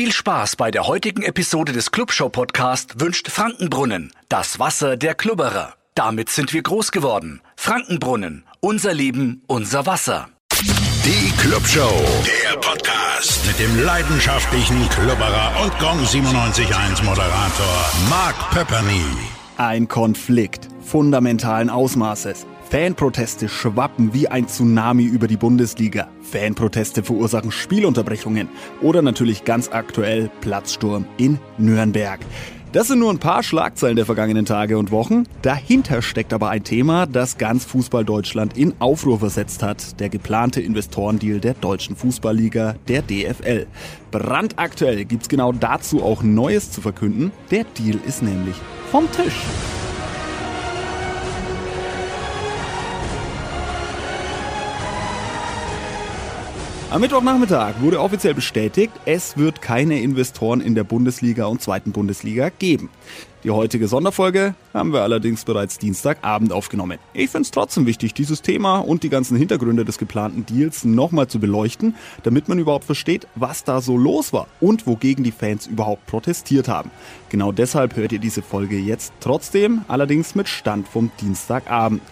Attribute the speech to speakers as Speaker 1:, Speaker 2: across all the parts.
Speaker 1: Viel Spaß bei der heutigen Episode des Clubshow Podcast wünscht Frankenbrunnen, das Wasser der Klubberer. Damit sind wir groß geworden. Frankenbrunnen, unser Leben, unser Wasser.
Speaker 2: Die Clubshow, der Podcast mit dem leidenschaftlichen Klubberer und Gong 97.1 Moderator Mark Pepperny.
Speaker 3: Ein Konflikt fundamentalen Ausmaßes. Fanproteste schwappen wie ein Tsunami über die Bundesliga. Fanproteste verursachen Spielunterbrechungen oder natürlich ganz aktuell Platzsturm in Nürnberg. Das sind nur ein paar Schlagzeilen der vergangenen Tage und Wochen. Dahinter steckt aber ein Thema, das ganz Fußball Deutschland in Aufruhr versetzt hat. Der geplante Investorendeal der Deutschen Fußballliga, der DFL. Brandaktuell gibt's genau dazu auch Neues zu verkünden. Der Deal ist nämlich vom Tisch. Am Mittwochnachmittag wurde offiziell bestätigt, es wird keine Investoren in der Bundesliga und zweiten Bundesliga geben. Die heutige Sonderfolge haben wir allerdings bereits Dienstagabend aufgenommen. Ich finde es trotzdem wichtig, dieses Thema und die ganzen Hintergründe des geplanten Deals nochmal zu beleuchten, damit man überhaupt versteht, was da so los war und wogegen die Fans überhaupt protestiert haben. Genau deshalb hört ihr diese Folge jetzt trotzdem, allerdings mit Stand vom Dienstagabend.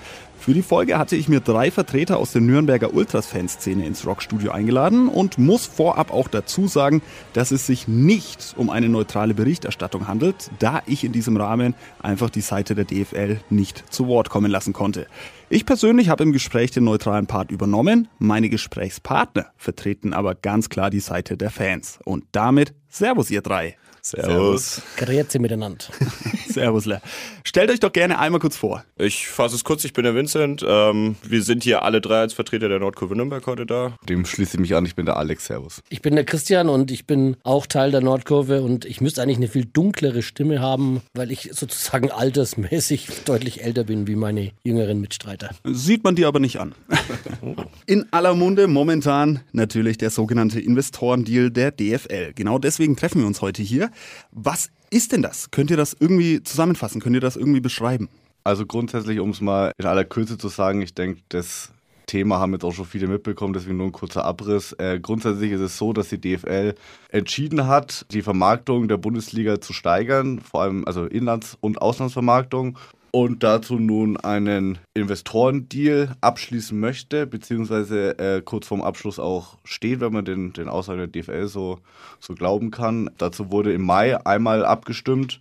Speaker 3: Für die Folge hatte ich mir drei Vertreter aus der Nürnberger Ultras-Fanszene ins Rockstudio eingeladen und muss vorab auch dazu sagen, dass es sich nicht um eine neutrale Berichterstattung handelt, da ich in diesem Rahmen einfach die Seite der DFL nicht zu Wort kommen lassen konnte. Ich persönlich habe im Gespräch den neutralen Part übernommen, meine Gesprächspartner vertreten aber ganz klar die Seite der Fans. Und damit Servus ihr drei.
Speaker 4: Servus.
Speaker 5: Grüezi miteinander.
Speaker 3: Servus, Le. Stellt euch doch gerne einmal kurz vor.
Speaker 4: Ich fasse es kurz, ich bin der Vincent. Ähm, wir sind hier alle drei als Vertreter der Nordkurve Nürnberg heute da.
Speaker 6: Dem schließe ich mich an, ich bin der Alex, Servus.
Speaker 5: Ich bin der Christian und ich bin auch Teil der Nordkurve und ich müsste eigentlich eine viel dunklere Stimme haben, weil ich sozusagen altersmäßig deutlich älter bin wie meine jüngeren Mitstreiter.
Speaker 3: Sieht man dir aber nicht an. In aller Munde momentan natürlich der sogenannte Investorendeal der DFL. Genau deswegen treffen wir uns heute hier. Was ist denn das? Könnt ihr das irgendwie zusammenfassen? Könnt ihr das irgendwie beschreiben?
Speaker 6: Also grundsätzlich, um es mal in aller Kürze zu sagen, ich denke, das Thema haben jetzt auch schon viele mitbekommen, deswegen nur ein kurzer Abriss. Äh, grundsätzlich ist es so, dass die DFL entschieden hat, die Vermarktung der Bundesliga zu steigern, vor allem also Inlands- und Auslandsvermarktung und dazu nun einen Investorendeal abschließen möchte, beziehungsweise äh, kurz vorm Abschluss auch steht, wenn man den, den Aussagen der DFL so, so glauben kann. Dazu wurde im Mai einmal abgestimmt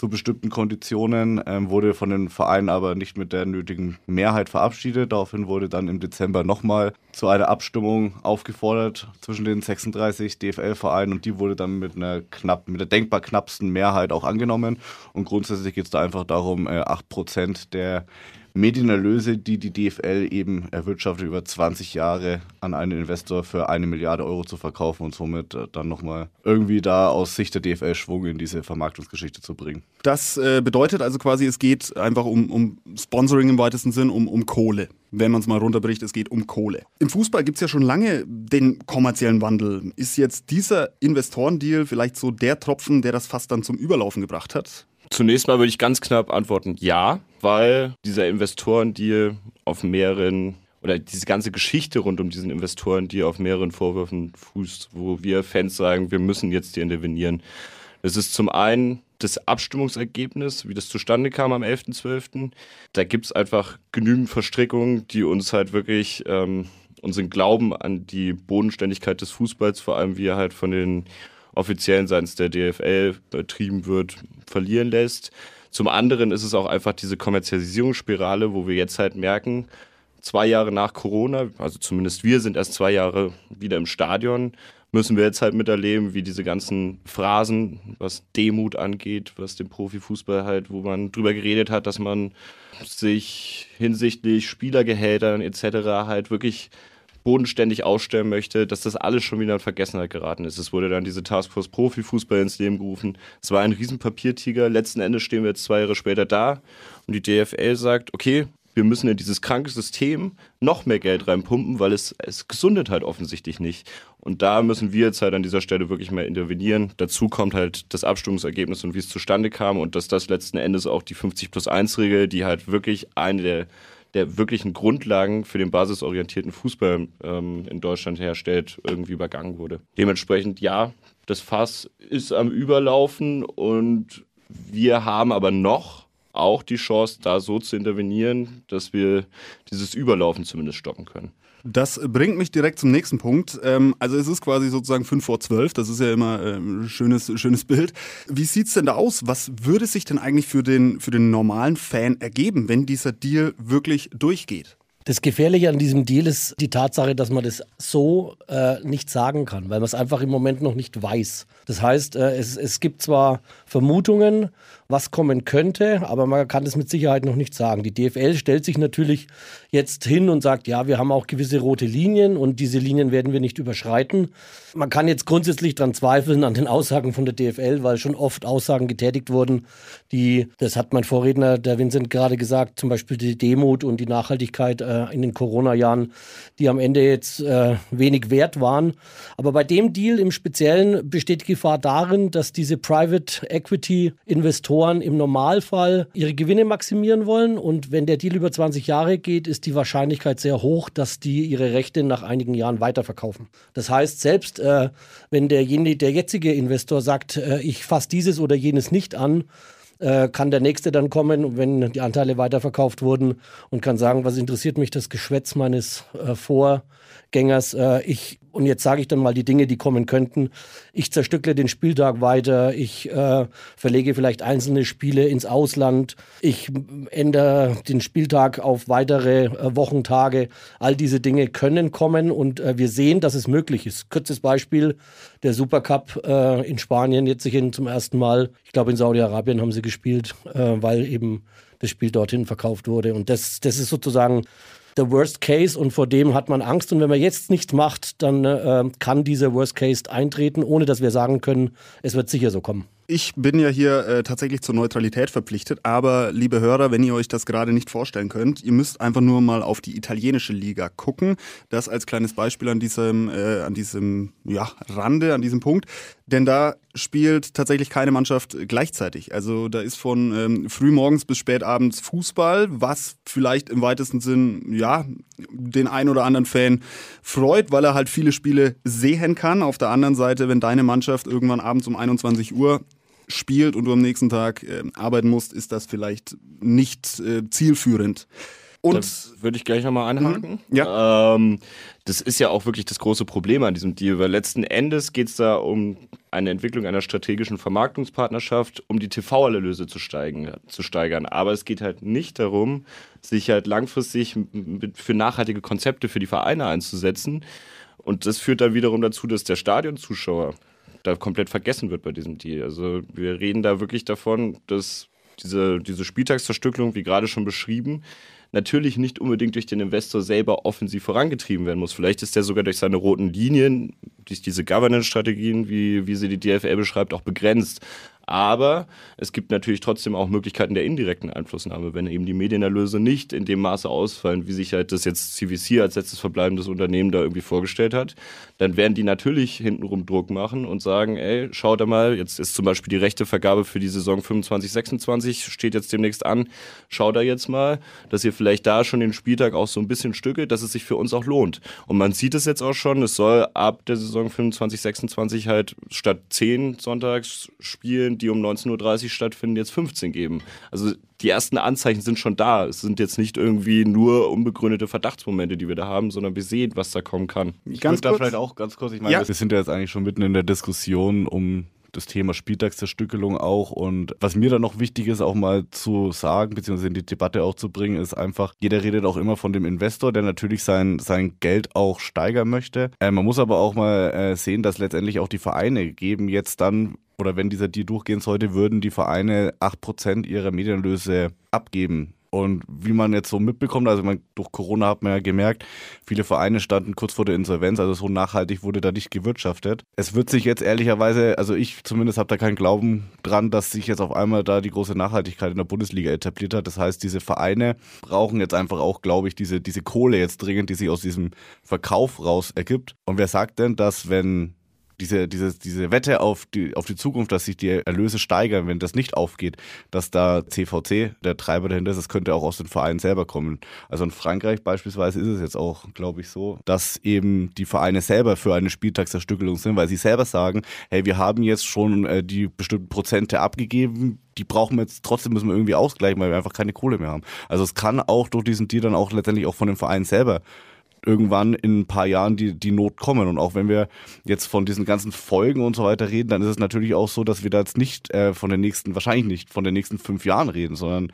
Speaker 6: zu bestimmten Konditionen, ähm, wurde von den Vereinen aber nicht mit der nötigen Mehrheit verabschiedet. Daraufhin wurde dann im Dezember nochmal zu einer Abstimmung aufgefordert zwischen den 36 DFL-Vereinen und die wurde dann mit einer knapp, mit der denkbar knappsten Mehrheit auch angenommen. Und grundsätzlich geht es da einfach darum, äh, 8% der Medienerlöse, die die DFL eben erwirtschaftet, über 20 Jahre an einen Investor für eine Milliarde Euro zu verkaufen und somit äh, dann nochmal irgendwie da aus Sicht der DFL Schwung in diese Vermarktungsgeschichte zu bringen.
Speaker 3: Das äh, bedeutet also quasi, es geht einfach um, um Sponsoring im weitesten Sinn, um, um Kohle. Wenn man es mal runterbricht, es geht um Kohle. Im Fußball gibt es ja schon lange den kommerziellen Wandel. Ist jetzt dieser Investorendeal vielleicht so der Tropfen, der das fast dann zum Überlaufen gebracht hat?
Speaker 4: Zunächst mal würde ich ganz knapp antworten, ja, weil dieser Investorendeal auf mehreren oder diese ganze Geschichte rund um diesen Investorendeal auf mehreren Vorwürfen fußt, wo wir Fans sagen, wir müssen jetzt hier intervenieren. Das ist zum einen das Abstimmungsergebnis, wie das zustande kam am 11.12. Da gibt es einfach genügend Verstrickungen, die uns halt wirklich ähm, unseren Glauben an die Bodenständigkeit des Fußballs, vor allem wie er halt von den offiziellen seitens der DFL betrieben wird, verlieren lässt. Zum anderen ist es auch einfach diese Kommerzialisierungsspirale, wo wir jetzt halt merken, zwei Jahre nach Corona, also zumindest wir sind erst zwei Jahre wieder im Stadion, müssen wir jetzt halt miterleben, wie diese ganzen Phrasen, was Demut angeht, was den Profifußball halt, wo man drüber geredet hat, dass man sich hinsichtlich Spielergehältern etc. halt wirklich bodenständig ausstellen möchte, dass das alles schon wieder in Vergessenheit geraten ist. Es wurde dann diese Taskforce Profifußball ins Leben gerufen. Es war ein Riesenpapiertiger. Letzten Endes stehen wir jetzt zwei Jahre später da und die DFL sagt, okay, wir müssen in dieses kranke System noch mehr Geld reinpumpen, weil es, es gesundet halt offensichtlich nicht. Und da müssen wir jetzt halt an dieser Stelle wirklich mal intervenieren. Dazu kommt halt das Abstimmungsergebnis und wie es zustande kam und dass das letzten Endes auch die 50 plus 1 Regel, die halt wirklich eine der der wirklichen Grundlagen für den basisorientierten Fußball ähm, in Deutschland herstellt, irgendwie übergangen wurde. Dementsprechend ja, das Fass ist am Überlaufen und wir haben aber noch auch die Chance, da so zu intervenieren, dass wir dieses Überlaufen zumindest stoppen können.
Speaker 3: Das bringt mich direkt zum nächsten Punkt. Ähm, also es ist quasi sozusagen 5 vor 12, das ist ja immer ein ähm, schönes, schönes Bild. Wie sieht es denn da aus? Was würde sich denn eigentlich für den, für den normalen Fan ergeben, wenn dieser Deal wirklich durchgeht?
Speaker 5: Das Gefährliche an diesem Deal ist die Tatsache, dass man das so äh, nicht sagen kann, weil man es einfach im Moment noch nicht weiß. Das heißt, äh, es, es gibt zwar Vermutungen, was kommen könnte, aber man kann das mit Sicherheit noch nicht sagen. Die DFL stellt sich natürlich jetzt hin und sagt, ja, wir haben auch gewisse rote Linien und diese Linien werden wir nicht überschreiten. Man kann jetzt grundsätzlich daran zweifeln an den Aussagen von der DFL, weil schon oft Aussagen getätigt wurden, die, das hat mein Vorredner, der Vincent gerade gesagt, zum Beispiel die Demut und die Nachhaltigkeit äh, in den Corona-Jahren, die am Ende jetzt äh, wenig wert waren. Aber bei dem Deal im Speziellen besteht die Gefahr darin, dass diese Private Equity Investoren im Normalfall ihre Gewinne maximieren wollen. Und wenn der Deal über 20 Jahre geht, ist die Wahrscheinlichkeit sehr hoch, dass die ihre Rechte nach einigen Jahren weiterverkaufen. Das heißt, selbst äh, wenn derjenige, der jetzige Investor sagt, äh, ich fasse dieses oder jenes nicht an, äh, kann der nächste dann kommen, wenn die Anteile weiterverkauft wurden und kann sagen, was interessiert mich das Geschwätz meines äh, Vorgängers. Äh, ich und jetzt sage ich dann mal die Dinge, die kommen könnten. Ich zerstückle den Spieltag weiter, ich äh, verlege vielleicht einzelne Spiele ins Ausland, ich ändere den Spieltag auf weitere äh, Wochentage. All diese Dinge können kommen und äh, wir sehen, dass es möglich ist. Kurzes Beispiel, der Supercup äh, in Spanien, jetzt sich zum ersten Mal, ich glaube in Saudi-Arabien haben sie gespielt, äh, weil eben das Spiel dorthin verkauft wurde. Und das, das ist sozusagen der Worst Case und vor dem hat man Angst. Und wenn man jetzt nichts macht, dann äh, kann dieser Worst Case eintreten, ohne dass wir sagen können, es wird sicher so kommen.
Speaker 3: Ich bin ja hier äh, tatsächlich zur Neutralität verpflichtet, aber liebe Hörer, wenn ihr euch das gerade nicht vorstellen könnt, ihr müsst einfach nur mal auf die italienische Liga gucken. Das als kleines Beispiel an diesem, äh, an diesem ja, Rande, an diesem Punkt. Denn da spielt tatsächlich keine Mannschaft gleichzeitig. Also da ist von ähm, frühmorgens bis spätabends Fußball, was vielleicht im weitesten Sinn ja den ein oder anderen Fan freut, weil er halt viele Spiele sehen kann. Auf der anderen Seite, wenn deine Mannschaft irgendwann abends um 21 Uhr spielt und du am nächsten Tag äh, arbeiten musst, ist das vielleicht nicht äh, zielführend.
Speaker 4: Und würde ich gleich nochmal anhaken.
Speaker 3: Mhm. Ja.
Speaker 4: Ähm, das ist ja auch wirklich das große Problem an diesem Deal, weil letzten Endes geht es da um eine Entwicklung einer strategischen Vermarktungspartnerschaft, um die TV-Erlöse zu, zu steigern. Aber es geht halt nicht darum, sich halt langfristig für nachhaltige Konzepte für die Vereine einzusetzen. Und das führt dann wiederum dazu, dass der Stadionzuschauer da komplett vergessen wird bei diesem Deal. Also wir reden da wirklich davon, dass diese, diese Spieltagszerstückelung, wie gerade schon beschrieben, natürlich nicht unbedingt durch den Investor selber offensiv vorangetrieben werden muss. Vielleicht ist der sogar durch seine roten Linien, durch diese Governance-Strategien, wie, wie sie die DFL beschreibt, auch begrenzt. Aber es gibt natürlich trotzdem auch Möglichkeiten der indirekten Einflussnahme, wenn eben die Medienerlöse nicht in dem Maße ausfallen, wie sich halt das jetzt CVC als letztes verbleibendes Unternehmen da irgendwie vorgestellt hat, dann werden die natürlich hintenrum Druck machen und sagen, ey, schaut da mal, jetzt ist zum Beispiel die rechte Vergabe für die Saison 25, 26, steht jetzt demnächst an, schaut da jetzt mal, dass ihr vielleicht da schon den Spieltag auch so ein bisschen stückelt, dass es sich für uns auch lohnt. Und man sieht es jetzt auch schon, es soll ab der Saison 25, 26 halt statt 10 Sonntags spielen, die um 19.30 Uhr stattfinden, jetzt 15 geben. Also die ersten Anzeichen sind schon da. Es sind jetzt nicht irgendwie nur unbegründete Verdachtsmomente, die wir da haben, sondern wir sehen, was da kommen kann.
Speaker 6: Ich ganz kurz. da vielleicht auch ganz kurz, ich meine, ja. wir sind ja jetzt eigentlich schon mitten in der Diskussion um das Thema Spieltagszerstückelung auch. Und was mir dann noch wichtig ist, auch mal zu sagen, beziehungsweise in die Debatte auch zu bringen, ist einfach, jeder redet auch immer von dem Investor, der natürlich sein, sein Geld auch steigern möchte. Äh, man muss aber auch mal äh, sehen, dass letztendlich auch die Vereine geben jetzt dann oder wenn dieser Deal durchgehen sollte, würden die Vereine 8% ihrer Medienlöse abgeben und wie man jetzt so mitbekommt, also man, durch Corona hat man ja gemerkt, viele Vereine standen kurz vor der Insolvenz, also so nachhaltig wurde da nicht gewirtschaftet. Es wird sich jetzt ehrlicherweise, also ich zumindest habe da keinen Glauben dran, dass sich jetzt auf einmal da die große Nachhaltigkeit in der Bundesliga etabliert hat. Das heißt, diese Vereine brauchen jetzt einfach auch, glaube ich, diese, diese Kohle jetzt dringend, die sich aus diesem Verkauf raus ergibt. Und wer sagt denn, dass wenn diese, diese, diese Wette auf die, auf die Zukunft, dass sich die Erlöse steigern, wenn das nicht aufgeht, dass da CVC der Treiber dahinter ist, das könnte auch aus den Vereinen selber kommen. Also in Frankreich beispielsweise ist es jetzt auch, glaube ich, so, dass eben die Vereine selber für eine Spieltagszerstückelung sind, weil sie selber sagen, hey, wir haben jetzt schon äh, die bestimmten Prozente abgegeben, die brauchen wir jetzt trotzdem müssen wir irgendwie ausgleichen, weil wir einfach keine Kohle mehr haben. Also es kann auch durch diesen Deal dann auch letztendlich auch von den Vereinen selber irgendwann in ein paar Jahren die, die Not kommen. Und auch wenn wir jetzt von diesen ganzen Folgen und so weiter reden, dann ist es natürlich auch so, dass wir da jetzt nicht äh, von den nächsten, wahrscheinlich nicht von den nächsten fünf Jahren reden, sondern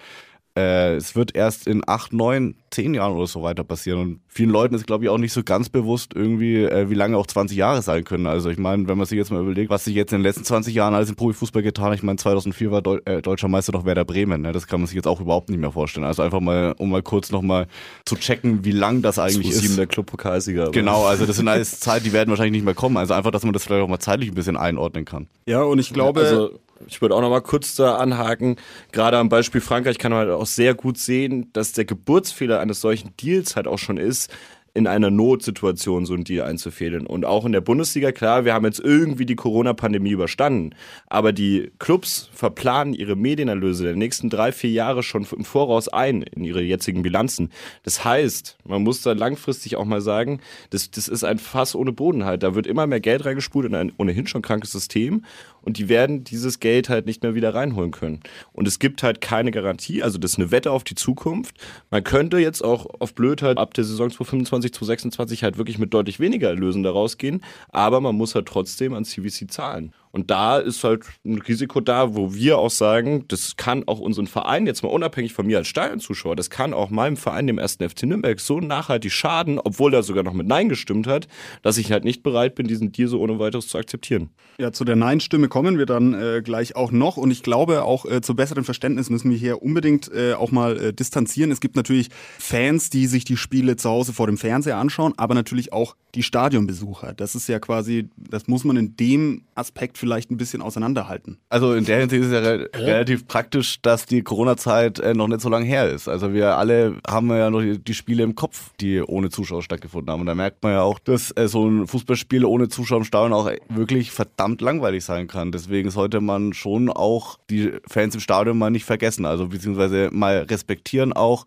Speaker 6: äh, es wird erst in acht, neun, zehn Jahren oder so weiter passieren. Und vielen Leuten ist, glaube ich, auch nicht so ganz bewusst irgendwie, äh, wie lange auch 20 Jahre sein können. Also ich meine, wenn man sich jetzt mal überlegt, was sich jetzt in den letzten 20 Jahren alles im Profifußball getan hat, ich meine, 2004 war Deu äh, deutscher Meister doch Werder Bremen. Ne? Das kann man sich jetzt auch überhaupt nicht mehr vorstellen. Also einfach mal, um mal kurz nochmal zu checken, wie lang das eigentlich
Speaker 4: 2007
Speaker 6: ist.
Speaker 4: der Clubpokalsieger.
Speaker 6: Genau, also das sind alles Zeit, die werden wahrscheinlich nicht mehr kommen. Also einfach, dass man das vielleicht auch mal zeitlich ein bisschen einordnen kann.
Speaker 3: Ja, und ich glaube,
Speaker 4: also ich würde auch noch mal kurz da anhaken. Gerade am Beispiel Frankreich kann man halt auch sehr gut sehen, dass der Geburtsfehler eines solchen Deals halt auch schon ist, in einer Notsituation so ein Deal einzufädeln. Und auch in der Bundesliga, klar, wir haben jetzt irgendwie die Corona-Pandemie überstanden. Aber die Clubs verplanen ihre Medienerlöse der nächsten drei, vier Jahre schon im Voraus ein in ihre jetzigen Bilanzen. Das heißt, man muss da langfristig auch mal sagen, das, das ist ein Fass ohne Boden halt. Da wird immer mehr Geld reingespult in ein ohnehin schon krankes System und die werden dieses Geld halt nicht mehr wieder reinholen können. Und es gibt halt keine Garantie, also das ist eine Wette auf die Zukunft. Man könnte jetzt auch auf Blöd halt ab der Saison 2025, 2026 halt wirklich mit deutlich weniger Erlösen da rausgehen, aber man muss halt trotzdem an CVC zahlen. Und da ist halt ein Risiko da, wo wir auch sagen, das kann auch unseren Verein, jetzt mal unabhängig von mir als Stadionzuschauer, das kann auch meinem Verein, dem ersten FC Nürnberg, so nachhaltig schaden, obwohl er sogar noch mit Nein gestimmt hat, dass ich halt nicht bereit bin, diesen Deal so ohne weiteres zu akzeptieren.
Speaker 3: Ja, zu der Nein-Stimme kommen wir dann äh, gleich auch noch. Und ich glaube, auch äh, zu besserem Verständnis müssen wir hier unbedingt äh, auch mal äh, distanzieren. Es gibt natürlich Fans, die sich die Spiele zu Hause vor dem Fernseher anschauen, aber natürlich auch die Stadionbesucher. Das ist ja quasi, das muss man in dem Aspekt vielleicht ein bisschen auseinanderhalten.
Speaker 6: Also in der Hinsicht ist es ja re relativ praktisch, dass die Corona-Zeit äh, noch nicht so lange her ist. Also wir alle haben ja noch die, die, Spiele im Kopf, die ohne Zuschauer stattgefunden haben. Und da merkt man ja auch, dass äh, so ein Fußballspiel ohne Zuschauer im Stadion auch wirklich verdammt langweilig sein kann. Deswegen sollte man schon auch die Fans im Stadion mal nicht vergessen. Also beziehungsweise mal respektieren auch,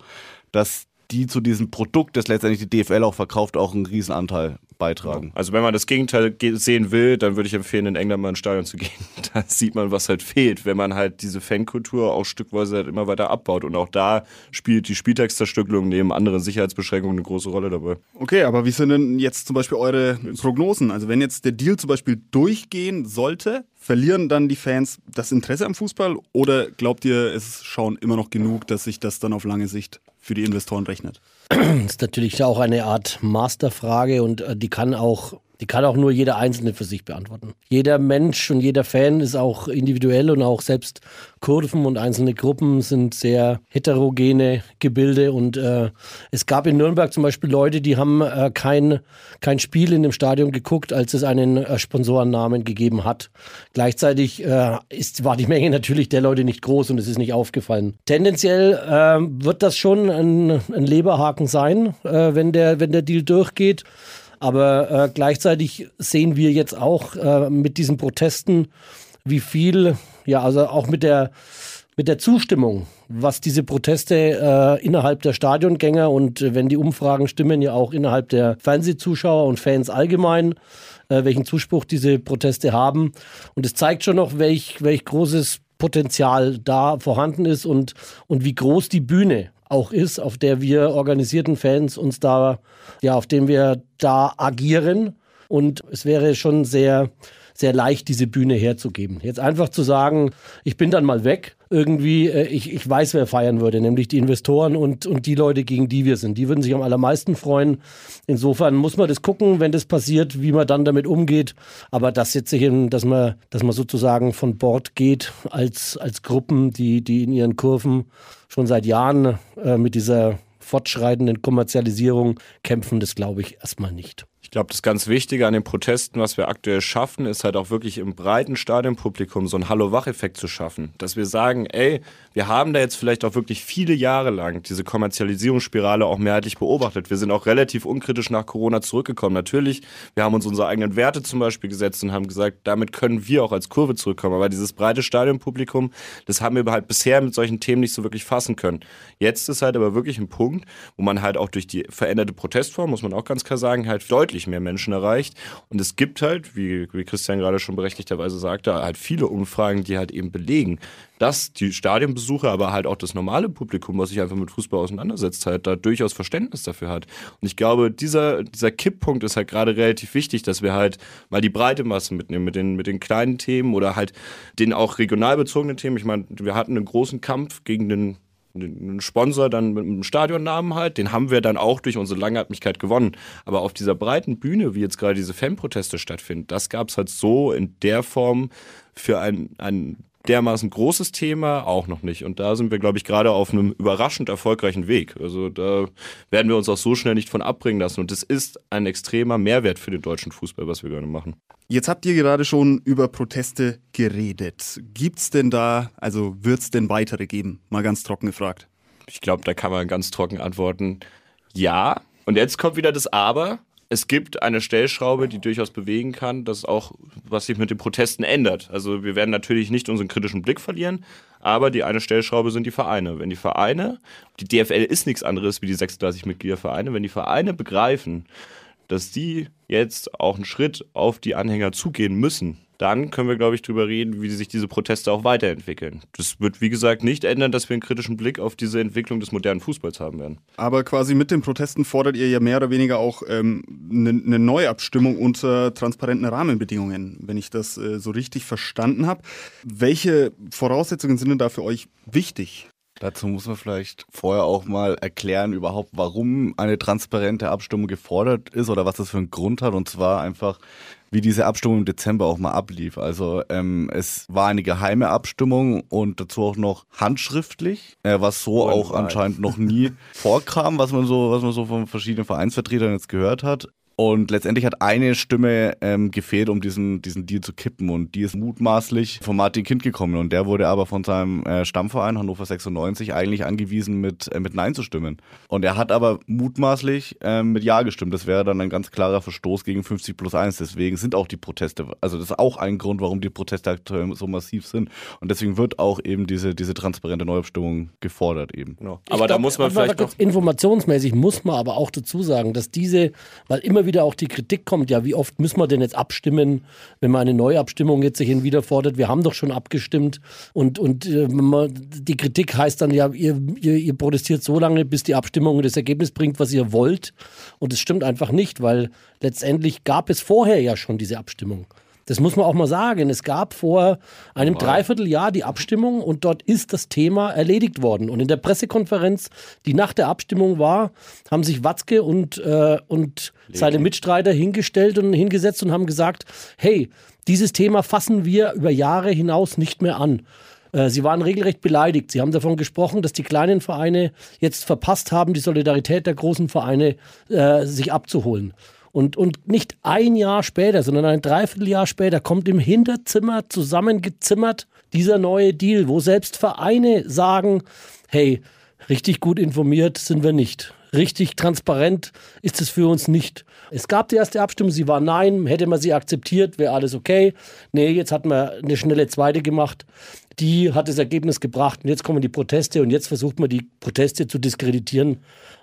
Speaker 6: dass die zu diesem Produkt, das letztendlich die DFL auch verkauft, auch einen Riesenanteil beitragen.
Speaker 4: Also wenn man das Gegenteil sehen will, dann würde ich empfehlen, in England mal ins Stadion zu gehen. Da sieht man, was halt fehlt, wenn man halt diese Fankultur auch stückweise halt immer weiter abbaut. Und auch da spielt die Spieltagszerstückelung neben anderen Sicherheitsbeschränkungen eine große Rolle dabei.
Speaker 3: Okay, aber wie sind denn jetzt zum Beispiel eure Prognosen? Also wenn jetzt der Deal zum Beispiel durchgehen sollte, verlieren dann die Fans das Interesse am Fußball oder glaubt ihr, es schauen immer noch genug, dass sich das dann auf lange Sicht für die Investoren rechnet?
Speaker 5: Das ist natürlich auch eine Art Masterfrage und äh, die kann auch die kann auch nur jeder Einzelne für sich beantworten. Jeder Mensch und jeder Fan ist auch individuell und auch selbst Kurven und einzelne Gruppen sind sehr heterogene Gebilde. Und äh, es gab in Nürnberg zum Beispiel Leute, die haben äh, kein, kein Spiel in dem Stadion geguckt, als es einen äh, Sponsorennamen gegeben hat. Gleichzeitig äh, ist, war die Menge natürlich der Leute nicht groß und es ist nicht aufgefallen. Tendenziell äh, wird das schon ein, ein Leberhaken sein, äh, wenn, der, wenn der Deal durchgeht. Aber äh, gleichzeitig sehen wir jetzt auch äh, mit diesen Protesten, wie viel, ja, also auch mit der, mit der Zustimmung, was diese Proteste äh, innerhalb der Stadiongänger und äh, wenn die Umfragen stimmen, ja auch innerhalb der Fernsehzuschauer und Fans allgemein, äh, welchen Zuspruch diese Proteste haben. Und es zeigt schon noch, welch, welch großes Potenzial da vorhanden ist und, und wie groß die Bühne auch ist, auf der wir organisierten Fans uns da, ja, auf dem wir da agieren. Und es wäre schon sehr, sehr leicht, diese Bühne herzugeben. Jetzt einfach zu sagen, ich bin dann mal weg, irgendwie, äh, ich, ich weiß, wer feiern würde, nämlich die Investoren und, und die Leute, gegen die wir sind. Die würden sich am allermeisten freuen. Insofern muss man das gucken, wenn das passiert, wie man dann damit umgeht. Aber das jetzt hin, dass man, dass man sozusagen von Bord geht als, als Gruppen, die, die in ihren Kurven schon seit Jahren äh, mit dieser fortschreitenden Kommerzialisierung kämpfen, das glaube ich erstmal nicht.
Speaker 4: Ich glaube, das ganz Wichtige an den Protesten, was wir aktuell schaffen, ist halt auch wirklich im breiten Stadionpublikum so einen Hallo-Wach-Effekt zu schaffen. Dass wir sagen, ey, wir haben da jetzt vielleicht auch wirklich viele Jahre lang diese Kommerzialisierungsspirale auch mehrheitlich beobachtet. Wir sind auch relativ unkritisch nach Corona zurückgekommen. Natürlich, wir haben uns unsere eigenen Werte zum Beispiel gesetzt und haben gesagt, damit können wir auch als Kurve zurückkommen. Aber dieses breite Stadionpublikum, das haben wir halt bisher mit solchen Themen nicht so wirklich fassen können. Jetzt ist halt aber wirklich ein Punkt, wo man halt auch durch die veränderte Protestform, muss man auch ganz klar sagen, halt deutlich deutlich mehr Menschen erreicht. Und es gibt halt, wie, wie Christian gerade schon berechtigterweise sagte, halt viele Umfragen, die halt eben belegen, dass die Stadionbesucher, aber halt auch das normale Publikum, was sich einfach mit Fußball auseinandersetzt, halt da durchaus Verständnis dafür hat. Und ich glaube, dieser, dieser Kipppunkt ist halt gerade relativ wichtig, dass wir halt mal die breite Masse mitnehmen mit den, mit den kleinen Themen oder halt den auch regional bezogenen Themen. Ich meine, wir hatten einen großen Kampf gegen den einen Sponsor dann mit einem Stadionnamen halt, den haben wir dann auch durch unsere Langatmigkeit gewonnen. Aber auf dieser breiten Bühne, wie jetzt gerade diese Fanproteste stattfinden, das gab es halt so in der Form für ein, ein dermaßen großes Thema auch noch nicht. Und da sind wir, glaube ich, gerade auf einem überraschend erfolgreichen Weg. Also da werden wir uns auch so schnell nicht von abbringen lassen. Und es ist ein extremer Mehrwert für den deutschen Fußball, was wir gerade machen.
Speaker 3: Jetzt habt ihr gerade schon über Proteste geredet. Gibt es denn da, also wird es denn weitere geben? Mal ganz trocken gefragt.
Speaker 4: Ich glaube, da kann man ganz trocken antworten. Ja. Und jetzt kommt wieder das Aber es gibt eine Stellschraube, die durchaus bewegen kann, dass auch, was sich mit den Protesten ändert. Also wir werden natürlich nicht unseren kritischen Blick verlieren, aber die eine Stellschraube sind die Vereine. Wenn die Vereine, die DFL ist nichts anderes wie die 36 Mitgliedervereine, wenn die Vereine begreifen, dass die jetzt auch einen Schritt auf die Anhänger zugehen müssen, dann können wir, glaube ich, darüber reden, wie sich diese Proteste auch weiterentwickeln. Das wird, wie gesagt, nicht ändern, dass wir einen kritischen Blick auf diese Entwicklung des modernen Fußballs haben werden.
Speaker 3: Aber quasi mit den Protesten fordert ihr ja mehr oder weniger auch eine ähm, ne, ne Neuabstimmung unter transparenten Rahmenbedingungen, wenn ich das äh, so richtig verstanden habe. Welche Voraussetzungen sind denn da für euch wichtig?
Speaker 6: Dazu muss man vielleicht vorher auch mal erklären, überhaupt, warum eine transparente Abstimmung gefordert ist oder was das für einen Grund hat. Und zwar einfach, wie diese Abstimmung im Dezember auch mal ablief. Also ähm, es war eine geheime Abstimmung und dazu auch noch handschriftlich, äh, was so oh, auch anscheinend noch nie vorkam, was man so, was man so von verschiedenen Vereinsvertretern jetzt gehört hat. Und letztendlich hat eine Stimme ähm, gefehlt, um diesen, diesen Deal zu kippen. Und die ist mutmaßlich von Martin Kind gekommen. Und der wurde aber von seinem äh, Stammverein Hannover 96 eigentlich angewiesen, mit, äh, mit Nein zu stimmen. Und er hat aber mutmaßlich äh, mit Ja gestimmt. Das wäre dann ein ganz klarer Verstoß gegen 50 plus 1. Deswegen sind auch die Proteste, also das ist auch ein Grund, warum die Proteste aktuell so massiv sind. Und deswegen wird auch eben diese, diese transparente Neuabstimmung gefordert eben.
Speaker 5: Genau. Aber glaub, da muss man vielleicht noch... Informationsmäßig muss man aber auch dazu sagen, dass diese, weil immer wieder wieder auch die Kritik kommt, ja, wie oft müssen wir denn jetzt abstimmen, wenn man eine Neuabstimmung jetzt sich hin wieder fordert? Wir haben doch schon abgestimmt. Und, und äh, man, die Kritik heißt dann ja, ihr, ihr, ihr protestiert so lange, bis die Abstimmung das Ergebnis bringt, was ihr wollt. Und es stimmt einfach nicht, weil letztendlich gab es vorher ja schon diese Abstimmung. Das muss man auch mal sagen. Es gab vor einem wow. Dreivierteljahr die Abstimmung und dort ist das Thema erledigt worden. Und in der Pressekonferenz, die nach der Abstimmung war, haben sich Watzke und, äh, und seine Mitstreiter hingestellt und hingesetzt und haben gesagt, hey, dieses Thema fassen wir über Jahre hinaus nicht mehr an. Äh, sie waren regelrecht beleidigt. Sie haben davon gesprochen, dass die kleinen Vereine jetzt verpasst haben, die Solidarität der großen Vereine äh, sich abzuholen. Und, und nicht ein Jahr später, sondern ein Dreivierteljahr später kommt im Hinterzimmer zusammengezimmert dieser neue Deal, wo selbst Vereine sagen, hey, richtig gut informiert sind wir nicht. Richtig transparent ist es für uns nicht. Es gab die erste Abstimmung, sie war nein, hätte man sie akzeptiert, wäre alles okay. Nee, jetzt hat man eine schnelle zweite gemacht. Die hat das Ergebnis gebracht und jetzt kommen die Proteste und jetzt versucht man die Proteste zu diskreditieren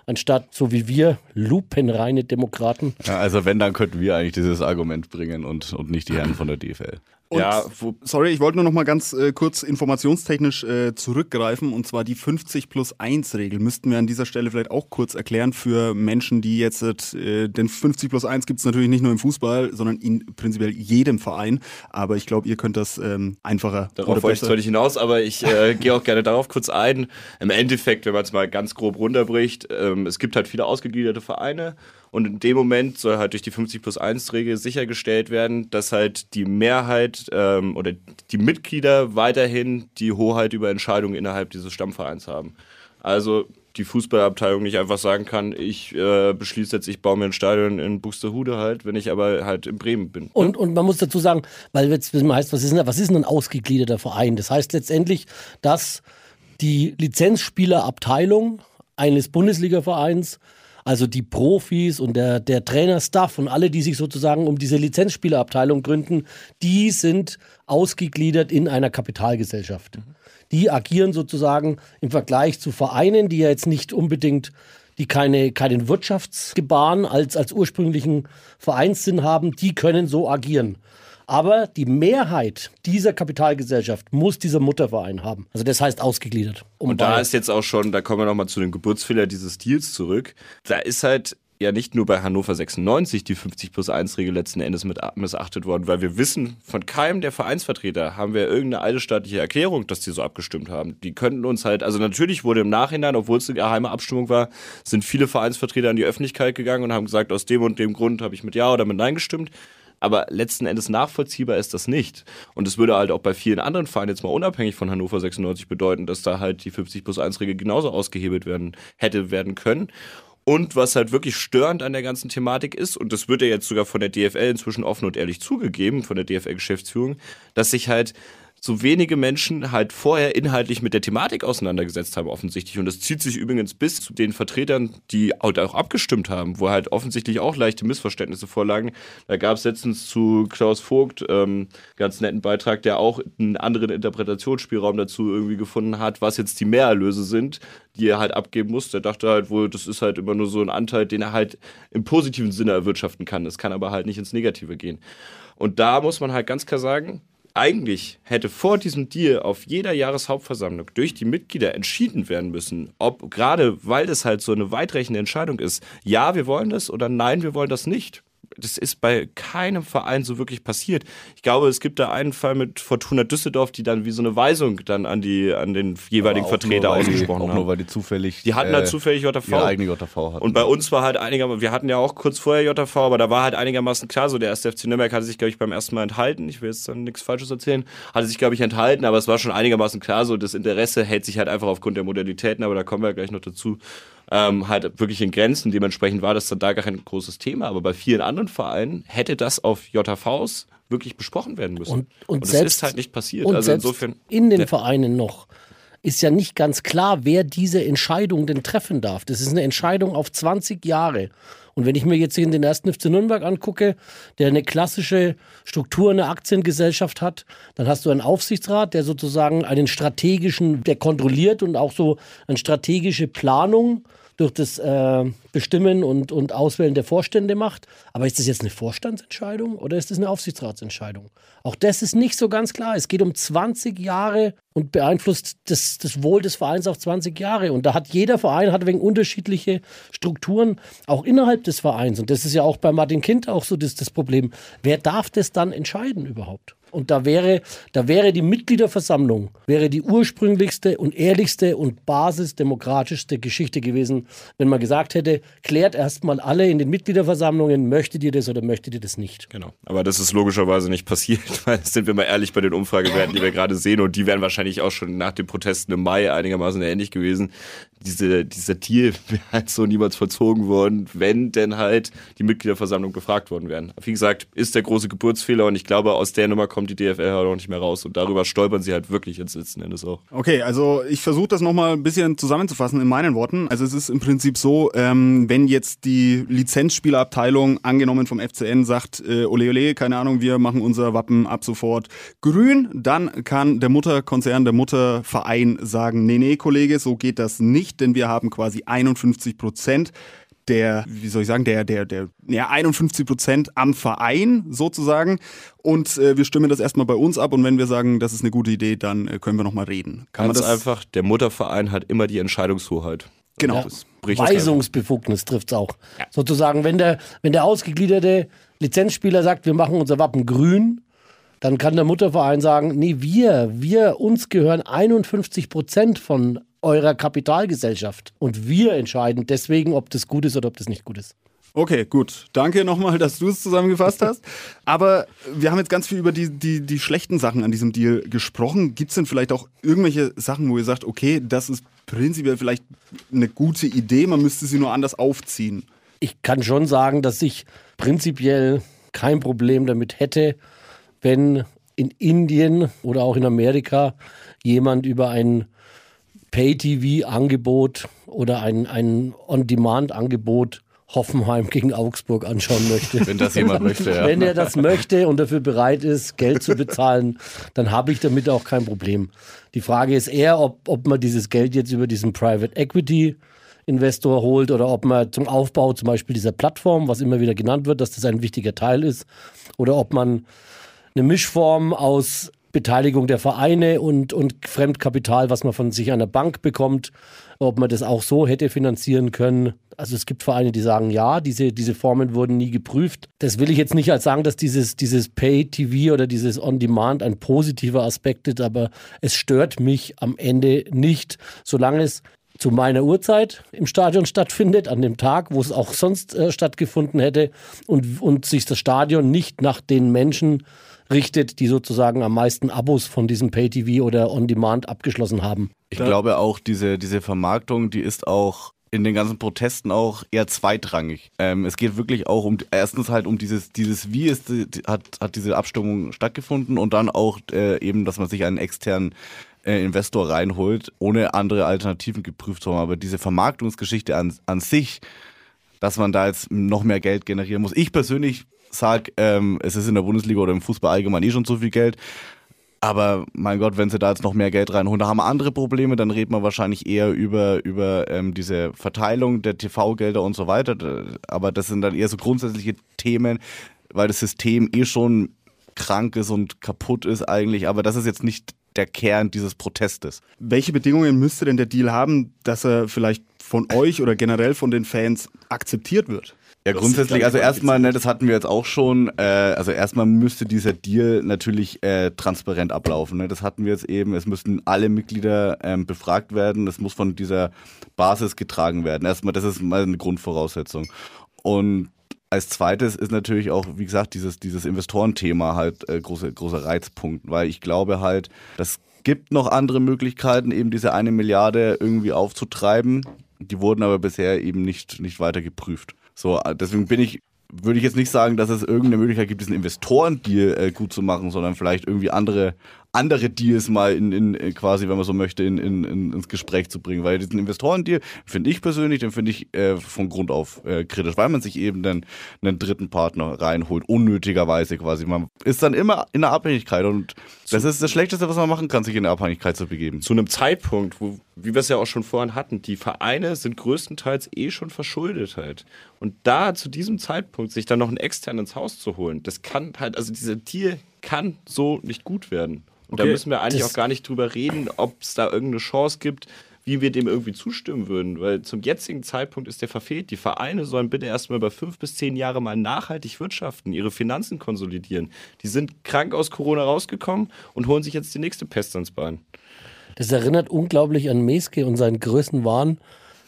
Speaker 5: anstatt so wie wir lupenreine Demokraten.
Speaker 6: Ja, also wenn, dann könnten wir eigentlich dieses Argument bringen und, und nicht die Herren von der DFL.
Speaker 3: Und, ja, sorry, ich wollte nur noch mal ganz äh, kurz informationstechnisch äh, zurückgreifen und zwar die 50 plus 1 Regel müssten wir an dieser Stelle vielleicht auch kurz erklären für Menschen, die jetzt, äh, denn 50 plus 1 gibt es natürlich nicht nur im Fußball, sondern in prinzipiell jedem Verein, aber ich glaube, ihr könnt das ähm, einfacher.
Speaker 4: Darauf wollte ich zwar nicht hinaus, aber ich äh, gehe auch gerne darauf kurz ein. Im Endeffekt, wenn man es mal ganz grob runterbricht, ähm, es gibt halt viele ausgegliederte Vereine und in dem Moment soll halt durch die 50 plus 1 Regel sichergestellt werden, dass halt die Mehrheit ähm, oder die Mitglieder weiterhin die Hoheit über Entscheidungen innerhalb dieses Stammvereins haben. Also die Fußballabteilung nicht einfach sagen kann, ich äh, beschließe jetzt, ich baue mir ein Stadion in Buxtehude halt, wenn ich aber halt in Bremen bin.
Speaker 5: Und, und man muss dazu sagen, weil jetzt heißt, was ist, denn, was ist denn ein ausgegliederter Verein? Das heißt letztendlich, dass die Lizenzspielerabteilung eines Bundesligavereins also die Profis und der, der Trainerstaff und alle, die sich sozusagen um diese Lizenzspielerabteilung gründen, die sind ausgegliedert in einer Kapitalgesellschaft. Die agieren sozusagen im Vergleich zu Vereinen, die ja jetzt nicht unbedingt die keine, keinen Wirtschaftsgebaren als, als ursprünglichen Vereinssinn haben, die können so agieren. Aber die Mehrheit dieser Kapitalgesellschaft muss dieser Mutterverein haben. Also das heißt ausgegliedert.
Speaker 4: Um und da ist jetzt auch schon, da kommen wir nochmal zu dem Geburtsfehler dieses Deals zurück. Da ist halt ja nicht nur bei Hannover 96 die 50 plus 1 Regel letzten Endes mit missachtet worden, weil wir wissen, von keinem der Vereinsvertreter haben wir irgendeine eidesstaatliche Erklärung, dass die so abgestimmt haben. Die könnten uns halt, also natürlich wurde im Nachhinein, obwohl es eine geheime Abstimmung war, sind viele Vereinsvertreter an die Öffentlichkeit gegangen und haben gesagt, aus dem und dem Grund habe ich mit Ja oder mit Nein gestimmt. Aber letzten Endes nachvollziehbar ist das nicht. Und es würde halt auch bei vielen anderen Vereinen jetzt mal unabhängig von Hannover 96 bedeuten, dass da halt die 50 plus 1 Regel genauso ausgehebelt werden hätte werden können. Und was halt wirklich störend an der ganzen Thematik ist, und das wird ja jetzt sogar von der DFL inzwischen offen und ehrlich zugegeben, von der DFL-Geschäftsführung, dass sich halt so wenige Menschen halt vorher inhaltlich mit der Thematik auseinandergesetzt haben, offensichtlich. Und das zieht sich übrigens bis zu den Vertretern, die auch abgestimmt haben, wo halt offensichtlich auch leichte Missverständnisse vorlagen. Da gab es letztens zu Klaus Vogt ähm, ganz netten Beitrag, der auch einen anderen Interpretationsspielraum dazu irgendwie gefunden hat, was jetzt die Mehrerlöse sind, die er halt abgeben muss. Der dachte halt wohl, das ist halt immer nur so ein Anteil, den er halt im positiven Sinne erwirtschaften kann. Das kann aber halt nicht ins Negative gehen. Und da muss man halt ganz klar sagen, eigentlich hätte vor diesem Deal auf jeder Jahreshauptversammlung durch die Mitglieder entschieden werden müssen, ob gerade weil das halt so eine weitreichende Entscheidung ist, ja, wir wollen das oder nein, wir wollen das nicht das ist bei keinem Verein so wirklich passiert. Ich glaube, es gibt da einen Fall mit Fortuna Düsseldorf, die dann wie so eine Weisung dann an die an den jeweiligen Vertreter ausgesprochen
Speaker 6: die,
Speaker 4: haben. Auch
Speaker 6: nur weil die zufällig
Speaker 4: die hatten äh, halt zufällig JV.
Speaker 6: Ihre eigene JV hatten.
Speaker 4: Und bei uns war halt einigermaßen, wir hatten ja auch kurz vorher JV, aber da war halt einigermaßen klar, so der erste FC Nürnberg hatte sich glaube ich beim ersten Mal enthalten. Ich will jetzt dann nichts falsches erzählen. Hatte sich glaube ich enthalten, aber es war schon einigermaßen klar, so das Interesse hält sich halt einfach aufgrund der Modalitäten, aber da kommen wir gleich noch dazu ähm, halt wirklich in Grenzen. Dementsprechend war das dann da gar kein großes Thema. Aber bei vielen anderen Vereinen hätte das auf JVs wirklich besprochen werden müssen.
Speaker 5: Und, und,
Speaker 4: und
Speaker 5: selbst,
Speaker 4: das ist halt nicht passiert.
Speaker 5: Und
Speaker 4: also
Speaker 5: insofern. In den Vereinen noch ist ja nicht ganz klar, wer diese Entscheidung denn treffen darf. Das ist eine Entscheidung auf 20 Jahre. Und wenn ich mir jetzt den ersten FC Nürnberg angucke, der eine klassische Struktur, eine Aktiengesellschaft hat, dann hast du einen Aufsichtsrat, der sozusagen einen strategischen, der kontrolliert und auch so eine strategische Planung durch das äh, Bestimmen und, und Auswählen der Vorstände macht. Aber ist das jetzt eine Vorstandsentscheidung oder ist das eine Aufsichtsratsentscheidung? Auch das ist nicht so ganz klar. Es geht um 20 Jahre und beeinflusst das, das Wohl des Vereins auf 20 Jahre. Und da hat jeder Verein hat wegen unterschiedliche Strukturen, auch innerhalb des Vereins. Und das ist ja auch bei Martin Kind auch so das, das Problem. Wer darf das dann entscheiden überhaupt? Und da wäre, da wäre die Mitgliederversammlung, wäre die ursprünglichste und ehrlichste und basisdemokratischste Geschichte gewesen, wenn man gesagt hätte, klärt erstmal alle in den Mitgliederversammlungen, möchtet ihr das oder möchtet ihr das nicht.
Speaker 4: Genau. Aber das ist logischerweise nicht passiert, weil sind wir mal ehrlich bei den Umfragewerten, die wir gerade sehen und die wären wahrscheinlich auch schon nach den Protesten im Mai einigermaßen ähnlich gewesen. Diese, dieser Deal wäre halt so niemals verzogen worden, wenn denn halt die Mitgliederversammlung gefragt worden wären. Wie gesagt, ist der große Geburtsfehler und ich glaube, aus der Nummer kommt die DFL halt auch nicht mehr raus. Und darüber stolpern sie halt wirklich jetzt letzten Endes auch.
Speaker 3: Okay, also ich versuche das nochmal ein bisschen zusammenzufassen in meinen Worten. Also es ist im Prinzip so, ähm, wenn jetzt die Lizenzspielerabteilung, angenommen vom FCN, sagt, äh, ole ole, keine Ahnung, wir machen unser Wappen ab sofort grün, dann kann der Mutterkonzern, der Mutterverein sagen, nee, nee, Kollege, so geht das nicht, denn wir haben quasi 51 Prozent der, wie soll ich sagen, der, der, der, ja, 51 Prozent am Verein sozusagen. Und äh, wir stimmen das erstmal bei uns ab und wenn wir sagen, das ist eine gute Idee, dann äh, können wir nochmal reden.
Speaker 4: Kann Ganz man das einfach, der Mutterverein hat immer die Entscheidungshoheit.
Speaker 3: Genau. Ja,
Speaker 5: Weisungsbefugnis trifft es auch. Ja. Sozusagen, wenn der, wenn der ausgegliederte Lizenzspieler sagt, wir machen unser Wappen grün, dann kann der Mutterverein sagen, nee, wir, wir, uns gehören 51 Prozent von eurer Kapitalgesellschaft. Und wir entscheiden deswegen, ob das gut ist oder ob das nicht gut ist.
Speaker 3: Okay, gut. Danke nochmal, dass du es zusammengefasst hast. Aber wir haben jetzt ganz viel über die, die, die schlechten Sachen an diesem Deal gesprochen. Gibt es denn vielleicht auch irgendwelche Sachen, wo ihr sagt, okay, das ist prinzipiell vielleicht eine gute Idee, man müsste sie nur anders aufziehen?
Speaker 5: Ich kann schon sagen, dass ich prinzipiell kein Problem damit hätte, wenn in Indien oder auch in Amerika jemand über ein Pay-TV-Angebot oder ein, ein On-Demand-Angebot Hoffenheim gegen Augsburg anschauen möchte.
Speaker 6: Wenn das jemand möchte, ja.
Speaker 5: Wenn er das möchte und dafür bereit ist, Geld zu bezahlen, dann habe ich damit auch kein Problem. Die Frage ist eher, ob, ob man dieses Geld jetzt über diesen Private Equity Investor holt oder ob man zum Aufbau zum Beispiel dieser Plattform, was immer wieder genannt wird, dass das ein wichtiger Teil ist, oder ob man eine Mischform aus Beteiligung der Vereine und, und Fremdkapital, was man von sich einer Bank bekommt, ob man das auch so hätte finanzieren können. Also es gibt Vereine, die sagen, ja, diese, diese Formen wurden nie geprüft. Das will ich jetzt nicht als sagen, dass dieses, dieses Pay-TV oder dieses On-Demand ein positiver Aspekt ist, aber es stört mich am Ende nicht, solange es zu meiner Uhrzeit im Stadion stattfindet, an dem Tag, wo es auch sonst äh, stattgefunden hätte und, und sich das Stadion nicht nach den Menschen richtet, die sozusagen am meisten Abos von diesem Pay-TV oder On-Demand abgeschlossen haben.
Speaker 6: Ich glaube auch, diese, diese Vermarktung, die ist auch in den ganzen Protesten auch eher zweitrangig. Ähm, es geht wirklich auch um, erstens halt um dieses, dieses wie ist, hat, hat diese Abstimmung stattgefunden und dann auch äh, eben, dass man sich einen externen äh, Investor reinholt, ohne andere Alternativen geprüft zu haben. Aber diese Vermarktungsgeschichte an, an sich, dass man da jetzt noch mehr Geld generieren muss. Ich persönlich sage, ähm, es ist in der Bundesliga oder im Fußball allgemein eh schon so viel Geld. Aber mein Gott, wenn sie da jetzt noch mehr Geld reinholen, da haben wir andere Probleme, dann reden wir wahrscheinlich eher über, über ähm, diese Verteilung der TV-Gelder und so weiter. Aber das sind dann eher so grundsätzliche Themen, weil das System eh schon krank ist und kaputt ist eigentlich. Aber das ist jetzt nicht der Kern dieses Protestes.
Speaker 3: Welche Bedingungen müsste denn der Deal haben, dass er vielleicht von euch oder generell von den Fans akzeptiert wird?
Speaker 6: Ja, grundsätzlich, also erstmal, ne, das hatten wir jetzt auch schon, äh, also erstmal müsste dieser Deal natürlich äh, transparent ablaufen. Ne? Das hatten wir jetzt eben, es müssten alle Mitglieder ähm, befragt werden, das muss von dieser Basis getragen werden. Erstmal, das ist mal eine Grundvoraussetzung. Und als zweites ist natürlich auch, wie gesagt, dieses, dieses Investorenthema halt äh, große, großer Reizpunkt, weil ich glaube halt, das gibt noch andere Möglichkeiten, eben diese eine Milliarde irgendwie aufzutreiben. Die wurden aber bisher eben nicht, nicht weiter geprüft. So, deswegen bin ich, würde ich jetzt nicht sagen, dass es irgendeine Möglichkeit gibt, diesen Investorendeal äh, gut zu machen, sondern vielleicht irgendwie andere, andere Deals mal in, in, in quasi, wenn man so möchte, in, in, in, ins Gespräch zu bringen. Weil diesen Investorendeal finde ich persönlich, den finde ich äh, von Grund auf äh, kritisch, weil man sich eben dann einen dritten Partner reinholt, unnötigerweise quasi. Man ist dann immer in der Abhängigkeit und das ist das Schlechteste, was man machen kann, sich in eine Abhängigkeit zu begeben.
Speaker 4: Zu einem Zeitpunkt, wo, wie wir es ja auch schon vorhin hatten, die Vereine sind größtenteils eh schon verschuldet halt. Und da zu diesem Zeitpunkt sich dann noch einen externen ins Haus zu holen, das kann halt, also dieser Deal kann so nicht gut werden. Und okay, da müssen wir eigentlich auch gar nicht drüber reden, ob es da irgendeine Chance gibt, wie wir dem irgendwie zustimmen würden. Weil zum jetzigen Zeitpunkt ist der verfehlt. Die Vereine sollen bitte erstmal über fünf bis zehn Jahre mal nachhaltig wirtschaften, ihre Finanzen konsolidieren. Die sind krank aus Corona rausgekommen und holen sich jetzt die nächste Pest ans Bein.
Speaker 5: Das erinnert unglaublich an Meske und seinen größten Wahn,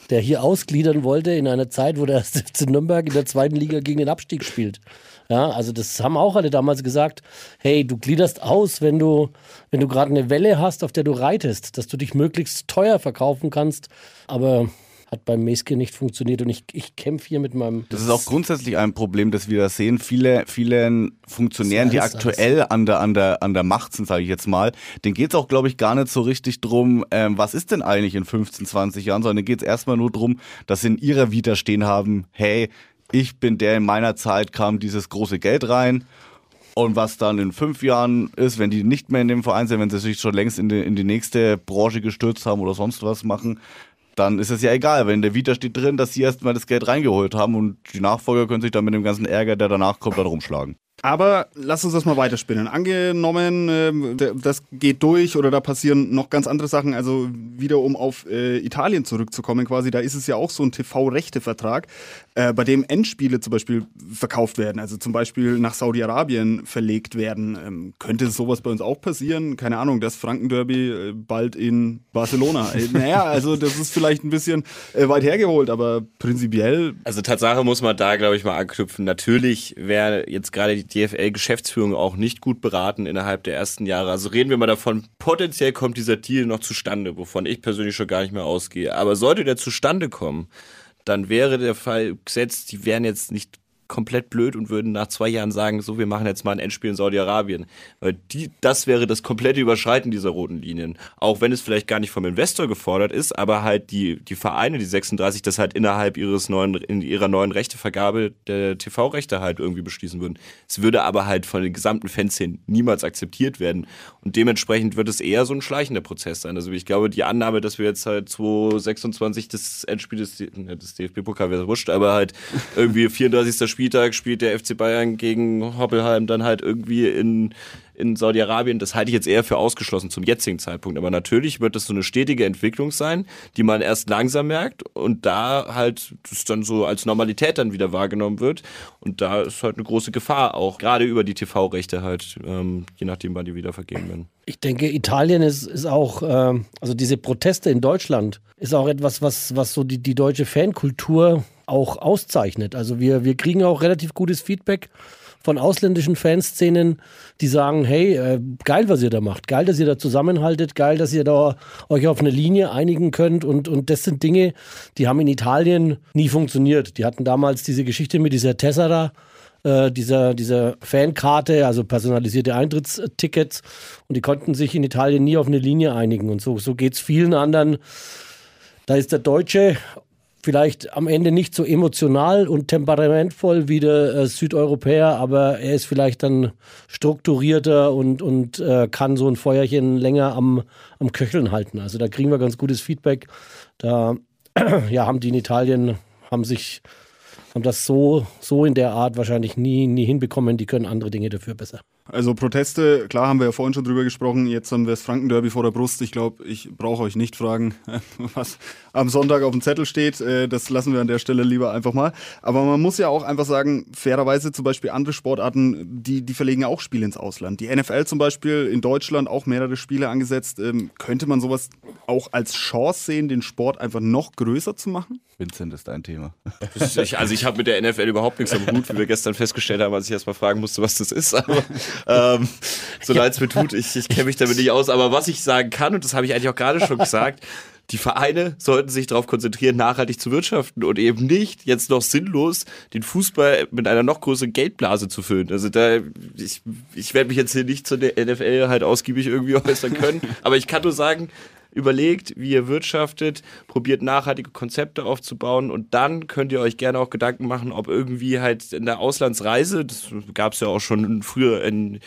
Speaker 5: der hier ausgliedern wollte in einer Zeit, wo der FC Nürnberg in der zweiten Liga gegen den Abstieg spielt. Ja, also das haben auch alle damals gesagt, hey, du gliederst aus, wenn du, wenn du gerade eine Welle hast, auf der du reitest, dass du dich möglichst teuer verkaufen kannst. Aber hat beim Meske nicht funktioniert und ich, ich kämpfe hier mit meinem.
Speaker 6: Das ist auch grundsätzlich ein Problem, das wir da sehen. Viele, viele Funktionären, die aktuell an der, an, der, an der Macht sind, sage ich jetzt mal, denen geht es auch, glaube ich, gar nicht so richtig drum, ähm, was ist denn eigentlich in 15, 20 Jahren, sondern geht es erstmal nur drum, dass sie in ihrer Vita stehen haben, hey, ich bin der, in meiner Zeit kam dieses große Geld rein. Und was dann in fünf Jahren ist, wenn die nicht mehr in dem Verein sind, wenn sie sich schon längst in die, in die nächste Branche gestürzt haben oder sonst was machen, dann ist es ja egal. Wenn der Vita steht drin, dass sie erstmal das Geld reingeholt haben und die Nachfolger können sich dann mit dem ganzen Ärger, der danach kommt, dann rumschlagen.
Speaker 3: Aber lass uns das mal weiterspinnen. Angenommen, äh, das geht durch oder da passieren noch ganz andere Sachen. Also wieder um auf äh, Italien zurückzukommen, quasi, da ist es ja auch so ein TV-Rechte-Vertrag. Äh, bei dem Endspiele zum Beispiel verkauft werden, also zum Beispiel nach Saudi-Arabien verlegt werden. Ähm, könnte sowas bei uns auch passieren? Keine Ahnung, das Franken-Derby äh, bald in Barcelona. Äh, naja, also das ist vielleicht ein bisschen äh, weit hergeholt, aber prinzipiell.
Speaker 4: Also Tatsache muss man da, glaube ich, mal anknüpfen. Natürlich wäre jetzt gerade die DFL-Geschäftsführung auch nicht gut beraten innerhalb der ersten Jahre. Also reden wir mal davon, potenziell kommt dieser Deal noch zustande, wovon ich persönlich schon gar nicht mehr ausgehe. Aber sollte der zustande kommen, dann wäre der Fall gesetzt, die wären jetzt nicht komplett blöd und würden nach zwei Jahren sagen, so, wir machen jetzt mal ein Endspiel in Saudi-Arabien. Weil die, das wäre das komplette Überschreiten dieser roten Linien. Auch wenn es vielleicht gar nicht vom Investor gefordert ist, aber halt die, die Vereine, die 36, das halt innerhalb ihres neuen, in ihrer neuen Rechtevergabe der TV-Rechte halt irgendwie beschließen würden. Es würde aber halt von den gesamten Fanszenen niemals akzeptiert werden. Und dementsprechend wird es eher so ein schleichender Prozess sein. Also ich glaube, die Annahme, dass wir jetzt halt 2026 das Endspiel des, des DFB-Pokal wäre wurscht, aber halt irgendwie 34. Spiel Spieltag spielt der FC Bayern gegen Hoppelheim dann halt irgendwie in, in Saudi-Arabien. Das halte ich jetzt eher für ausgeschlossen zum jetzigen Zeitpunkt. Aber natürlich wird das so eine stetige Entwicklung sein, die man erst langsam merkt und da halt das dann so als Normalität dann wieder wahrgenommen wird. Und da ist halt eine große Gefahr auch, gerade über die TV-Rechte halt, ähm, je nachdem, wann die wieder vergeben werden.
Speaker 5: Ich denke, Italien ist, ist auch, äh, also diese Proteste in Deutschland ist auch etwas, was, was so die, die deutsche Fankultur auch auszeichnet. Also wir, wir kriegen auch relativ gutes Feedback von ausländischen Fanszenen, die sagen, hey, äh, geil, was ihr da macht, geil, dass ihr da zusammenhaltet, geil, dass ihr da euch auf eine Linie einigen könnt und, und das sind Dinge, die haben in Italien nie funktioniert. Die hatten damals diese Geschichte mit dieser Tessera, äh, dieser, dieser Fankarte, also personalisierte Eintrittstickets und die konnten sich in Italien nie auf eine Linie einigen und so, so geht es vielen anderen. Da ist der Deutsche vielleicht am Ende nicht so emotional und temperamentvoll wie der äh, Südeuropäer, aber er ist vielleicht dann strukturierter und, und äh, kann so ein Feuerchen länger am, am Köcheln halten. Also da kriegen wir ganz gutes Feedback. Da ja, haben die in Italien, haben sich haben das so, so in der Art wahrscheinlich nie, nie hinbekommen. Die können andere Dinge dafür besser.
Speaker 3: Also Proteste, klar haben wir ja vorhin schon drüber gesprochen. Jetzt haben wir das Franken-Derby vor der Brust. Ich glaube, ich brauche euch nicht fragen, was am Sonntag auf dem Zettel steht. Äh, das lassen wir an der Stelle lieber einfach mal. Aber man muss ja auch einfach sagen, fairerweise zum Beispiel andere Sportarten, die, die verlegen auch Spiele ins Ausland. Die NFL zum Beispiel in Deutschland auch mehrere Spiele angesetzt. Ähm, könnte man sowas auch als Chance sehen, den Sport einfach noch größer zu machen?
Speaker 6: Vincent ist dein Thema.
Speaker 4: also ich habe mit der NFL überhaupt nichts am Hut, wie wir gestern festgestellt haben, als ich erst mal fragen musste, was das ist. Aber ähm, so leid es mir tut, ich, ich kenne mich damit nicht aus. Aber was ich sagen kann, und das habe ich eigentlich auch gerade schon gesagt, die Vereine sollten sich darauf konzentrieren, nachhaltig zu wirtschaften und eben nicht jetzt noch sinnlos den Fußball mit einer noch größeren Geldblase zu füllen. Also da, ich, ich werde mich jetzt hier nicht zu der NFL halt ausgiebig irgendwie äußern können, aber ich kann nur sagen, überlegt, wie ihr wirtschaftet, probiert nachhaltige Konzepte aufzubauen und dann könnt ihr euch gerne auch Gedanken machen, ob irgendwie halt in der Auslandsreise, das gab es ja auch schon früher in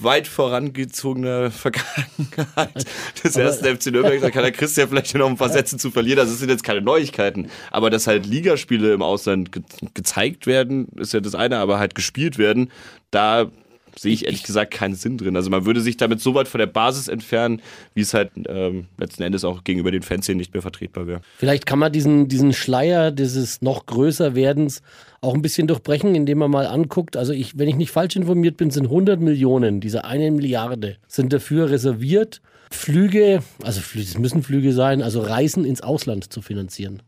Speaker 4: weit vorangezogener Vergangenheit des ersten FC Nürnberg. Da kann der Christian vielleicht noch ein paar Sätze zu verlieren. Also es sind jetzt keine Neuigkeiten. Aber dass halt Ligaspiele im Ausland ge gezeigt werden, ist ja das eine, aber halt gespielt werden, da sehe ich ehrlich gesagt keinen Sinn drin. Also man würde sich damit so weit von der Basis entfernen, wie es halt ähm, letzten Endes auch gegenüber den Fans hier nicht mehr vertretbar wäre.
Speaker 5: Vielleicht kann man diesen, diesen Schleier dieses noch größer werdens auch ein bisschen durchbrechen, indem man mal anguckt. Also ich, wenn ich nicht falsch informiert bin, sind 100 Millionen, diese eine Milliarde, sind dafür reserviert, Flüge, also es müssen Flüge sein, also Reisen ins Ausland zu finanzieren.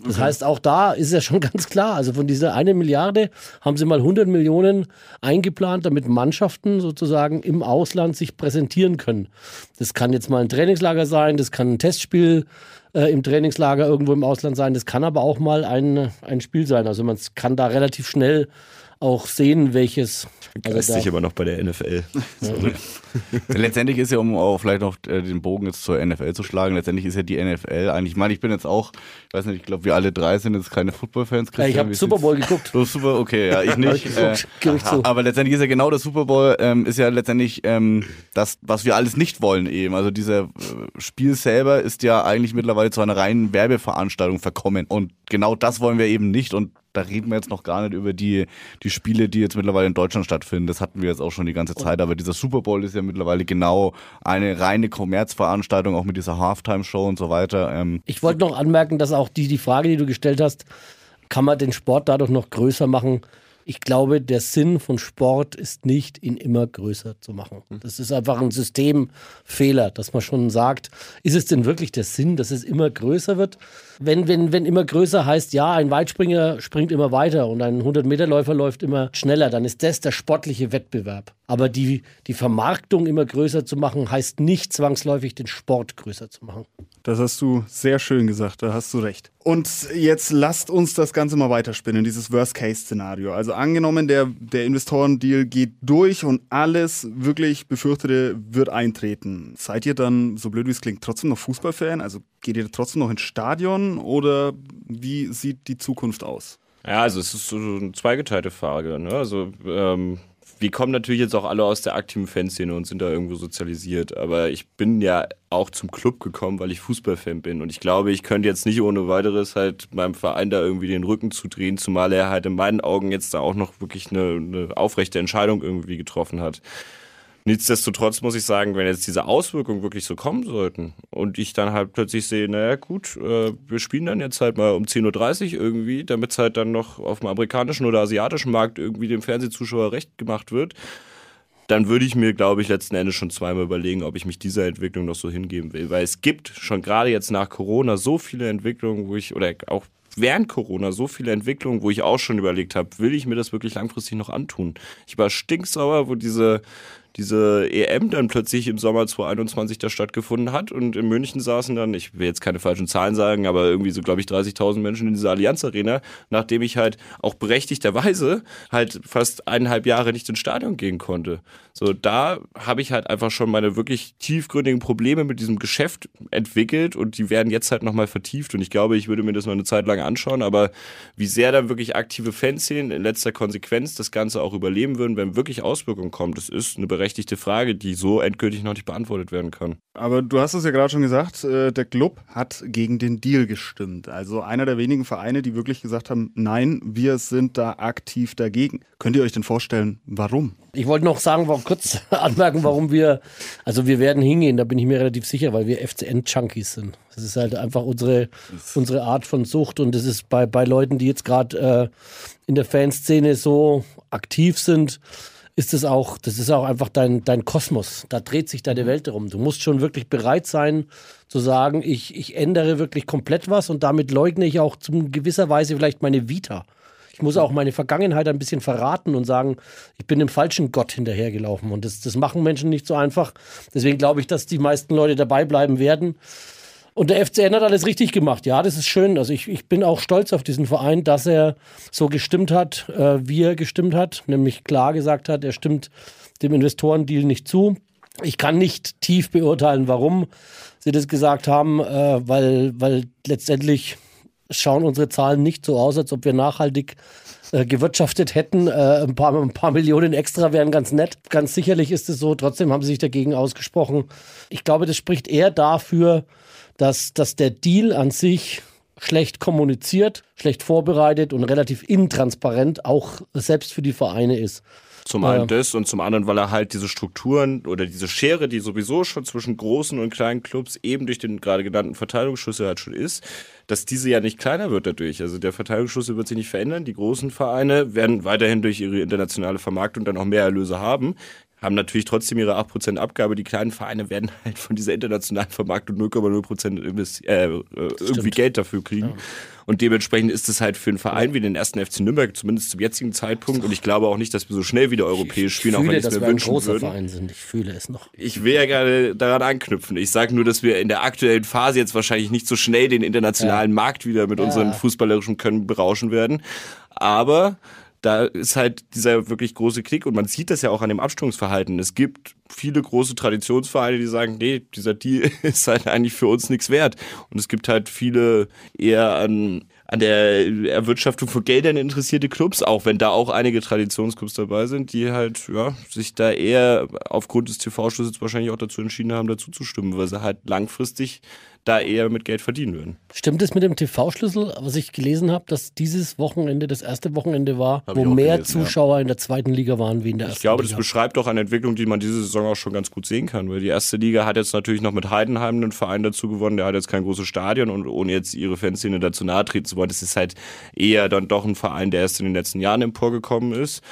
Speaker 5: Das okay. heißt, auch da ist ja schon ganz klar, also von dieser eine Milliarde haben sie mal 100 Millionen eingeplant, damit Mannschaften sozusagen im Ausland sich präsentieren können. Das kann jetzt mal ein Trainingslager sein, das kann ein Testspiel äh, im Trainingslager irgendwo im Ausland sein, das kann aber auch mal ein, ein Spiel sein. Also man kann da relativ schnell auch sehen, welches.
Speaker 4: Also Geistig aber noch bei der NFL.
Speaker 6: letztendlich ist ja, um auch vielleicht noch äh, den Bogen jetzt zur NFL zu schlagen, letztendlich ist ja die NFL eigentlich, ich meine, ich bin jetzt auch, ich weiß nicht, ich glaube, wir alle drei sind jetzt keine Football-Fans.
Speaker 5: Ja, ich habe Super Bowl geguckt.
Speaker 6: Du Super, okay, ja, ich nicht. äh, aber letztendlich ist ja genau der Super Bowl, ähm, ist ja letztendlich ähm, das, was wir alles nicht wollen eben. Also dieser äh, Spiel selber ist ja eigentlich mittlerweile zu einer reinen Werbeveranstaltung verkommen. Und genau das wollen wir eben nicht. Und da reden wir jetzt noch gar nicht über die, die Spiele, die jetzt mittlerweile in Deutschland stattfinden. Das hatten wir jetzt auch schon die ganze Zeit. Aber dieser Super Bowl ist ja mittlerweile genau eine reine Kommerzveranstaltung, auch mit dieser Halftime-Show und so weiter.
Speaker 5: Ähm ich wollte noch anmerken, dass auch die, die Frage, die du gestellt hast, kann man den Sport dadurch noch größer machen. Ich glaube, der Sinn von Sport ist nicht, ihn immer größer zu machen. Das ist einfach ein Systemfehler, dass man schon sagt, ist es denn wirklich der Sinn, dass es immer größer wird? Wenn, wenn, wenn immer größer heißt, ja, ein Weitspringer springt immer weiter und ein 100-Meter-Läufer läuft immer schneller, dann ist das der sportliche Wettbewerb. Aber die, die Vermarktung immer größer zu machen, heißt nicht zwangsläufig, den Sport größer zu machen.
Speaker 3: Das hast du sehr schön gesagt, da hast du recht. Und jetzt lasst uns das Ganze mal weiterspinnen, dieses Worst-Case-Szenario. Also angenommen, der, der Investorendeal geht durch und alles wirklich Befürchtete wird eintreten. Seid ihr dann, so blöd wie es klingt, trotzdem noch Fußballfan? Also geht ihr trotzdem noch ins Stadion oder wie sieht die Zukunft aus?
Speaker 4: Ja, also es ist so eine zweigeteilte Frage. Ne? Also ähm, wir kommen natürlich jetzt auch alle aus der aktiven Fanszene und sind da irgendwo sozialisiert. Aber ich bin ja auch zum Club gekommen, weil ich Fußballfan bin. Und ich glaube, ich könnte jetzt nicht ohne weiteres halt meinem Verein da irgendwie den Rücken zudrehen, zumal er halt in meinen Augen jetzt da auch noch wirklich eine, eine aufrechte Entscheidung irgendwie getroffen hat. Nichtsdestotrotz muss ich sagen, wenn jetzt diese Auswirkungen wirklich so kommen sollten und ich dann halt plötzlich sehe, naja gut, äh, wir spielen dann jetzt halt mal um 10.30 Uhr irgendwie, damit es halt dann noch auf dem amerikanischen oder asiatischen Markt irgendwie dem Fernsehzuschauer recht gemacht wird, dann würde ich mir, glaube ich, letzten Endes schon zweimal überlegen, ob ich mich dieser Entwicklung noch so hingeben will. Weil es gibt schon gerade jetzt nach Corona so viele Entwicklungen, wo ich, oder auch während Corona so viele Entwicklungen, wo ich auch schon überlegt habe, will ich mir das wirklich langfristig noch antun? Ich war stinksauer, wo diese diese EM dann plötzlich im Sommer 2021 da stattgefunden hat und in München saßen dann, ich will jetzt keine falschen Zahlen sagen, aber irgendwie so, glaube ich, 30.000 Menschen in dieser Allianz Arena, nachdem ich halt auch berechtigterweise halt fast eineinhalb Jahre nicht ins Stadion gehen konnte. So, da habe ich halt einfach schon meine wirklich tiefgründigen Probleme mit diesem Geschäft entwickelt und die werden jetzt halt nochmal vertieft und ich glaube, ich würde mir das mal eine Zeit lang anschauen, aber wie sehr dann wirklich aktive Fanszenen in letzter Konsequenz das Ganze auch überleben würden, wenn wirklich Auswirkungen kommen, das ist eine berechtigte Frage, die so endgültig noch nicht beantwortet werden kann.
Speaker 3: Aber du hast es ja gerade schon gesagt, äh, der Club hat gegen den Deal gestimmt. Also einer der wenigen Vereine, die wirklich gesagt haben, nein, wir sind da aktiv dagegen. Könnt ihr euch denn vorstellen, warum?
Speaker 5: Ich wollte noch sagen, warum, kurz anmerken, warum wir, also wir werden hingehen, da bin ich mir relativ sicher, weil wir FCN-Junkies sind. Das ist halt einfach unsere, unsere Art von Sucht und das ist bei, bei Leuten, die jetzt gerade äh, in der Fanszene so aktiv sind, ist das auch, das ist auch einfach dein, dein Kosmos. Da dreht sich deine Welt darum. Du musst schon wirklich bereit sein zu sagen, ich, ich ändere wirklich komplett was und damit leugne ich auch zum gewisser Weise vielleicht meine Vita. Ich muss auch meine Vergangenheit ein bisschen verraten und sagen, ich bin dem falschen Gott hinterhergelaufen. Und das, das machen Menschen nicht so einfach. Deswegen glaube ich, dass die meisten Leute dabei bleiben werden. Und der FCN hat alles richtig gemacht. Ja, das ist schön. Also ich, ich bin auch stolz auf diesen Verein, dass er so gestimmt hat, äh, wie er gestimmt hat. Nämlich klar gesagt hat, er stimmt dem Investorendeal nicht zu. Ich kann nicht tief beurteilen, warum sie das gesagt haben, äh, weil, weil letztendlich schauen unsere Zahlen nicht so aus, als ob wir nachhaltig äh, gewirtschaftet hätten. Äh, ein, paar, ein paar Millionen extra wären ganz nett. Ganz sicherlich ist es so. Trotzdem haben sie sich dagegen ausgesprochen. Ich glaube, das spricht eher dafür, dass, dass der Deal an sich schlecht kommuniziert, schlecht vorbereitet und relativ intransparent auch selbst für die Vereine ist.
Speaker 4: Zum einen das und zum anderen, weil er halt diese Strukturen oder diese Schere, die sowieso schon zwischen großen und kleinen Clubs eben durch den gerade genannten Verteilungsschlüssel halt schon ist, dass diese ja nicht kleiner wird dadurch. Also der Verteilungsschlüssel wird sich nicht verändern. Die großen Vereine werden weiterhin durch ihre internationale Vermarktung dann auch mehr Erlöse haben haben natürlich trotzdem ihre 8% Abgabe. Die kleinen Vereine werden halt von dieser internationalen Vermarktung 0,0% äh, äh, irgendwie Geld dafür kriegen. Ja. Und dementsprechend ist es halt für einen Verein wie den ersten FC Nürnberg, zumindest zum jetzigen Zeitpunkt, und ich glaube auch nicht, dass wir so schnell wieder europäisch spielen,
Speaker 5: fühle,
Speaker 4: auch wenn ich
Speaker 5: es
Speaker 4: mir
Speaker 5: wir
Speaker 4: wünschen
Speaker 5: ein großer. Verein sind. Ich fühle es noch.
Speaker 4: Ich will ja gerne daran anknüpfen. Ich sage nur, dass wir in der aktuellen Phase jetzt wahrscheinlich nicht so schnell den internationalen ja. Markt wieder mit ja. unseren fußballerischen Können berauschen werden. Aber da ist halt dieser wirklich große Klick und man sieht das ja auch an dem Abstimmungsverhalten. Es gibt viele große Traditionsvereine, die sagen, nee, dieser Deal ist halt eigentlich für uns nichts wert. Und es gibt halt viele eher an, an der Erwirtschaftung von Geldern interessierte Clubs, auch wenn da auch einige Traditionsclubs dabei sind, die halt ja, sich da eher aufgrund des TV-Schlüssels wahrscheinlich auch dazu entschieden haben, dazu zu stimmen, weil sie halt langfristig da eher mit Geld verdienen würden.
Speaker 5: Stimmt es mit dem TV-Schlüssel, was ich gelesen habe, dass dieses Wochenende das erste Wochenende war,
Speaker 6: Hab
Speaker 5: wo mehr
Speaker 6: gelesen, ja.
Speaker 5: Zuschauer in der zweiten Liga waren wie in der ersten
Speaker 4: Ich glaube, das
Speaker 5: Liga?
Speaker 4: beschreibt doch eine Entwicklung, die man diese Saison auch schon ganz gut sehen kann, weil die erste Liga hat jetzt natürlich noch mit Heidenheim einen Verein dazu gewonnen, der hat jetzt kein großes Stadion und ohne jetzt ihre Fanszene dazu nahe treten zu wollen, das ist halt eher dann doch ein Verein, der erst in den letzten Jahren emporgekommen ist.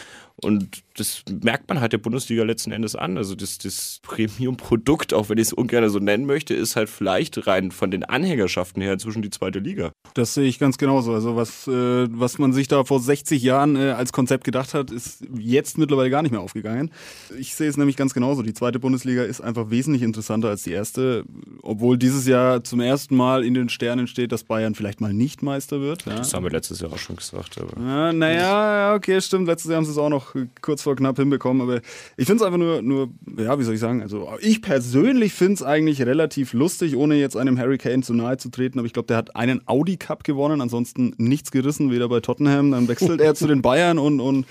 Speaker 4: Und das merkt man halt der Bundesliga letzten Endes an. Also das, das Premium-Produkt, auch wenn ich es ungern so nennen möchte, ist halt vielleicht rein von den Anhängerschaften her inzwischen die zweite Liga.
Speaker 3: Das sehe ich ganz genauso. Also was, äh, was man sich da vor 60 Jahren äh, als Konzept gedacht hat, ist jetzt mittlerweile gar nicht mehr aufgegangen. Ich sehe es nämlich ganz genauso. Die zweite Bundesliga ist einfach wesentlich interessanter als die erste, obwohl dieses Jahr zum ersten Mal in den Sternen steht, dass Bayern vielleicht mal nicht Meister wird. Ja.
Speaker 4: Das haben wir letztes Jahr auch schon gesagt. Aber
Speaker 3: Ja, naja, okay, stimmt. Letztes Jahr haben sie es auch noch kurz vor knapp hinbekommen. Aber ich finde es einfach nur, nur, ja, wie soll ich sagen? Also, ich persönlich finde es eigentlich relativ lustig, ohne jetzt einem Harry Kane zu nahe zu treten. Aber ich glaube, der hat einen Audi Cup gewonnen, ansonsten nichts gerissen, weder bei Tottenham. Dann wechselt er zu den Bayern und, und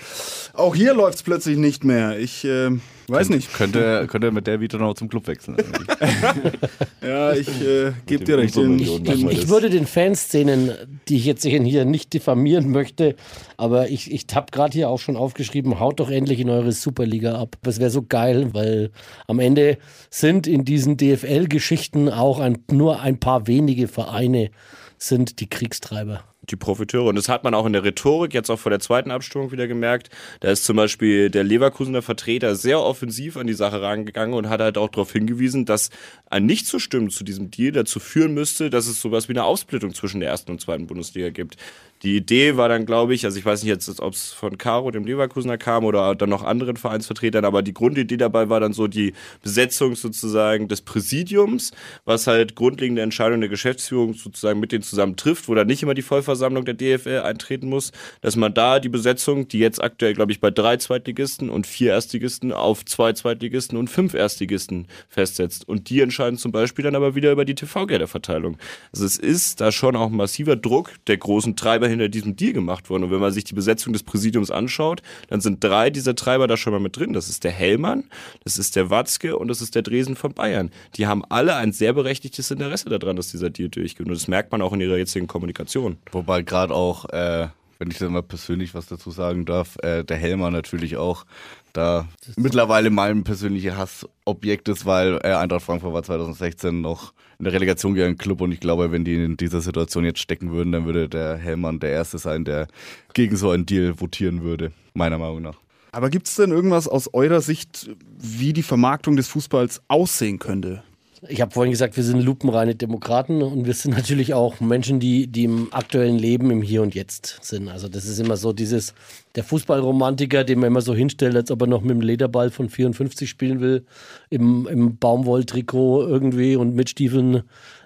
Speaker 3: auch hier läuft es plötzlich nicht mehr. Ich äh, weiß nicht.
Speaker 6: Könnte, könnte mit der Vita noch zum Club wechseln. eigentlich.
Speaker 3: Ja, ich äh, gebe dir recht.
Speaker 4: Wir
Speaker 5: Ich würde den Fanszenen, die ich jetzt hier nicht diffamieren möchte, aber ich, ich habe gerade hier auch schon aufgeschrieben, haut doch endlich in eure Superliga ab. Das wäre so geil, weil am Ende sind in diesen DFL-Geschichten auch ein, nur ein paar wenige Vereine sind die Kriegstreiber.
Speaker 4: Die Profiteure. Und das hat man auch in der Rhetorik jetzt auch vor der zweiten Abstimmung wieder gemerkt. Da ist zum Beispiel der Leverkusener Vertreter sehr offensiv an die Sache rangegangen und hat halt auch darauf hingewiesen, dass ein Nicht-Zustimmen zu diesem Deal dazu führen müsste, dass es sowas wie eine Aufsplittung zwischen der ersten und zweiten Bundesliga gibt. Die Idee war dann, glaube ich, also ich weiß nicht jetzt, ob es von Caro, dem Leverkusener, kam oder dann noch anderen Vereinsvertretern, aber die Grundidee dabei war dann so die Besetzung sozusagen des Präsidiums, was halt grundlegende Entscheidungen der Geschäftsführung sozusagen mit denen zusammen trifft, wo dann nicht immer die Vollversammlung der DFL eintreten muss, dass man da die Besetzung, die jetzt aktuell, glaube ich, bei drei Zweitligisten und vier Erstligisten auf zwei Zweitligisten und fünf Erstligisten festsetzt. Und die entscheiden zum Beispiel dann aber wieder über die TV-Gelderverteilung. Also es ist da schon auch massiver Druck der großen Treiber hinter diesem Deal gemacht worden. Und wenn man sich die Besetzung des Präsidiums anschaut, dann sind drei dieser Treiber da schon mal mit drin. Das ist der Hellmann, das ist der Watzke und das ist der Dresen von Bayern. Die haben alle ein sehr berechtigtes Interesse daran, dass dieser Deal durchgeht. Und das merkt man auch in ihrer jetzigen Kommunikation.
Speaker 6: Wobei gerade auch, äh, wenn ich da mal persönlich was dazu sagen darf, äh, der Helmer natürlich auch da mittlerweile mein persönlicher Hassobjekt ist, weil äh, Eintracht Frankfurt war 2016 noch in der Relegation gegen einen Club und ich glaube, wenn die in dieser Situation jetzt stecken würden, dann würde der Hellmann der Erste sein, der gegen so einen Deal votieren würde, meiner Meinung nach.
Speaker 3: Aber gibt es denn irgendwas aus eurer Sicht, wie die Vermarktung des Fußballs aussehen könnte?
Speaker 5: Ich habe vorhin gesagt, wir sind lupenreine Demokraten und wir sind natürlich auch Menschen, die, die im aktuellen Leben, im Hier und Jetzt sind. Also das ist immer so dieses, der Fußballromantiker, den man immer so hinstellt, als ob er noch mit dem Lederball von 54 spielen will, im, im Baumwolltrikot irgendwie und mit Stiefeln,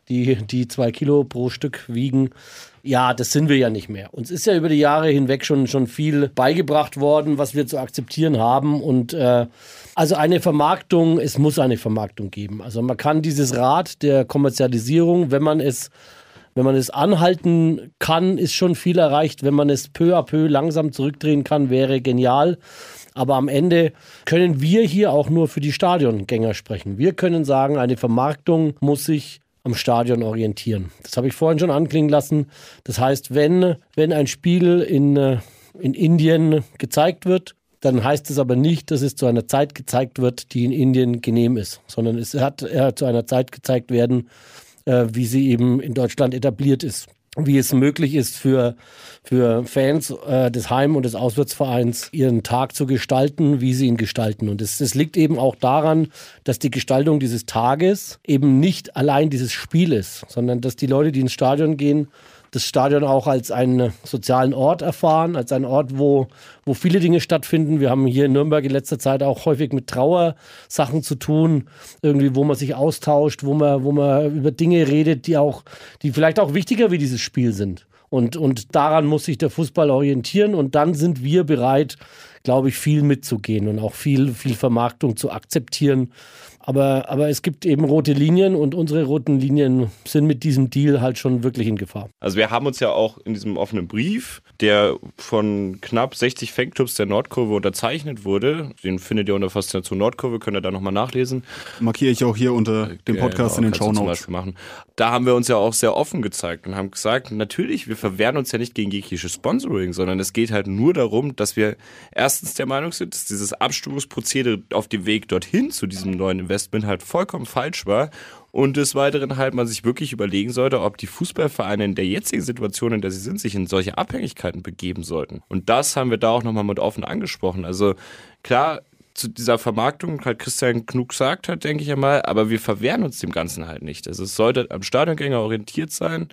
Speaker 5: die, die zwei Kilo pro Stück wiegen. Ja, das sind wir ja nicht mehr. Uns ist ja über die Jahre hinweg schon, schon viel beigebracht worden, was wir zu akzeptieren haben. Und äh, also eine Vermarktung, es muss eine Vermarktung geben. Also man kann dieses Rad der Kommerzialisierung, wenn man es, wenn man es anhalten kann, ist schon viel erreicht. Wenn man es peu à peu langsam zurückdrehen kann, wäre genial. Aber am Ende können wir hier auch nur für die Stadiongänger sprechen. Wir können sagen, eine Vermarktung muss sich am Stadion orientieren. Das habe ich vorhin schon anklingen lassen. Das heißt, wenn, wenn ein Spiel in, äh, in Indien gezeigt wird, dann heißt es aber nicht, dass es zu einer Zeit gezeigt wird, die in Indien genehm ist, sondern es hat äh, zu einer Zeit gezeigt werden, äh, wie sie eben in Deutschland etabliert ist. Wie es möglich ist für, für Fans äh, des Heim- und des Auswärtsvereins, ihren Tag zu gestalten, wie sie ihn gestalten. Und das liegt eben auch daran, dass die Gestaltung dieses Tages eben nicht allein dieses Spiel ist, sondern dass die Leute, die ins Stadion gehen, das Stadion auch als einen sozialen Ort erfahren, als einen Ort, wo, wo viele Dinge stattfinden. Wir haben hier in Nürnberg in letzter Zeit auch häufig mit Trauersachen zu tun, irgendwie, wo man sich austauscht, wo man, wo man über Dinge redet, die auch, die vielleicht auch wichtiger wie dieses Spiel sind. Und, und daran muss sich der Fußball orientieren und dann sind wir bereit, glaube ich, viel mitzugehen und auch viel, viel Vermarktung zu akzeptieren. Aber, aber es gibt eben rote Linien und unsere roten Linien sind mit diesem Deal halt schon wirklich in Gefahr.
Speaker 4: Also wir haben uns ja auch in diesem offenen Brief, der von knapp 60 Fanclubs der Nordkurve unterzeichnet wurde, den findet ihr unter Faszination Nordkurve, könnt ihr da nochmal nachlesen.
Speaker 3: Markiere ich auch hier unter dem Podcast genau, in den Show Notes.
Speaker 4: Machen. Da haben wir uns ja auch sehr offen gezeigt und haben gesagt, natürlich, wir verwehren uns ja nicht gegen jegliches Sponsoring, sondern es geht halt nur darum, dass wir erstens der Meinung sind, dass dieses Abstimmungsprozedere auf dem Weg dorthin zu diesem neuen Investment halt vollkommen falsch war und des Weiteren halt man sich wirklich überlegen sollte, ob die Fußballvereine in der jetzigen Situation, in der sie sind, sich in solche Abhängigkeiten begeben sollten. Und das haben wir da auch nochmal mit offen angesprochen. Also klar, zu dieser Vermarktung halt Christian Knug gesagt hat, denke ich einmal, aber wir verwehren uns dem Ganzen halt nicht. Also es sollte am Stadiongänger orientiert sein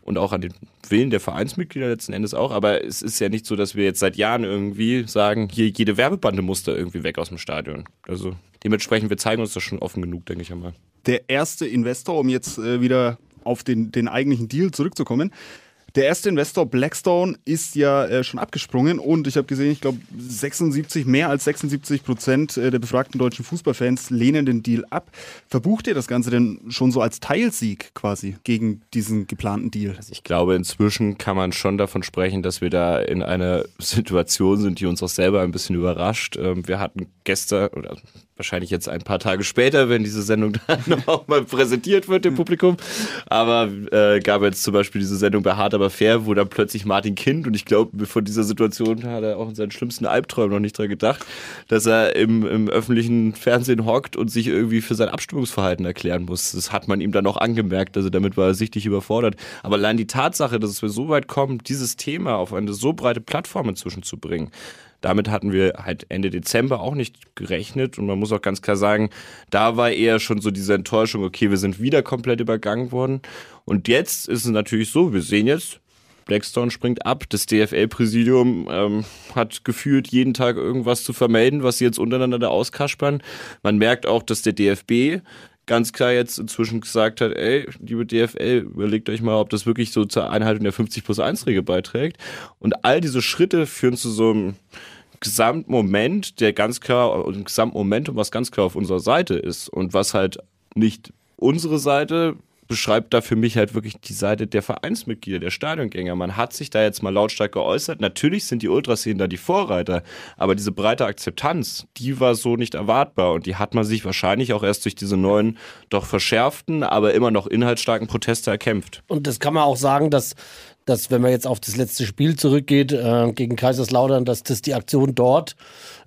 Speaker 4: und auch an den Willen der Vereinsmitglieder letzten Endes auch. Aber es ist ja nicht so, dass wir jetzt seit Jahren irgendwie sagen, hier jede Werbebande muss da irgendwie weg aus dem Stadion. Also dementsprechend, wir zeigen uns das schon offen genug, denke ich einmal.
Speaker 3: Der erste Investor, um jetzt äh, wieder auf den, den eigentlichen Deal zurückzukommen, der erste Investor Blackstone ist ja äh, schon abgesprungen und ich habe gesehen, ich glaube 76, mehr als 76 Prozent äh, der befragten deutschen Fußballfans lehnen den Deal ab. Verbucht ihr das Ganze denn schon so als Teilsieg quasi gegen diesen geplanten Deal?
Speaker 4: Also ich glaube, inzwischen kann man schon davon sprechen, dass wir da in einer Situation sind, die uns auch selber ein bisschen überrascht. Ähm, wir hatten gestern oder wahrscheinlich jetzt ein paar Tage später, wenn diese Sendung dann auch mal präsentiert wird dem Publikum. Aber äh, gab jetzt zum Beispiel diese Sendung bei Hart aber fair, wo dann plötzlich Martin Kind, und ich glaube, von dieser Situation hat er auch in seinen schlimmsten Albträumen noch nicht dran gedacht, dass er im, im öffentlichen Fernsehen hockt und sich irgendwie für sein Abstimmungsverhalten erklären muss. Das hat man ihm dann auch angemerkt, also damit war er sichtlich überfordert. Aber allein die Tatsache, dass wir so weit kommen, dieses Thema auf eine so breite Plattform inzwischen zu bringen, damit hatten wir halt Ende Dezember auch nicht gerechnet und man muss auch ganz klar sagen, da war eher schon so diese Enttäuschung, okay, wir sind wieder komplett übergangen worden. Und jetzt ist es natürlich so, wir sehen jetzt, Blackstone springt ab. Das DFL-Präsidium ähm, hat gefühlt jeden Tag irgendwas zu vermelden, was sie jetzt untereinander da auskaspern. Man merkt auch, dass der DFB ganz klar jetzt inzwischen gesagt hat, ey, liebe DFL, überlegt euch mal, ob das wirklich so zur Einhaltung der 50 plus 1 Regel beiträgt. Und all diese Schritte führen zu so einem Gesamtmoment, der ganz klar, ein Gesamtmomentum, was ganz klar auf unserer Seite ist und was halt nicht unsere Seite beschreibt da für mich halt wirklich die Seite der Vereinsmitglieder, der Stadiongänger. Man hat sich da jetzt mal lautstark geäußert. Natürlich sind die Ultraszenen da die Vorreiter, aber diese breite Akzeptanz, die war so nicht erwartbar und die hat man sich wahrscheinlich auch erst durch diese neuen, doch verschärften, aber immer noch inhaltsstarken Proteste erkämpft.
Speaker 5: Und das kann man auch sagen, dass dass wenn man jetzt auf das letzte Spiel zurückgeht äh, gegen Kaiserslautern, dass das die Aktion dort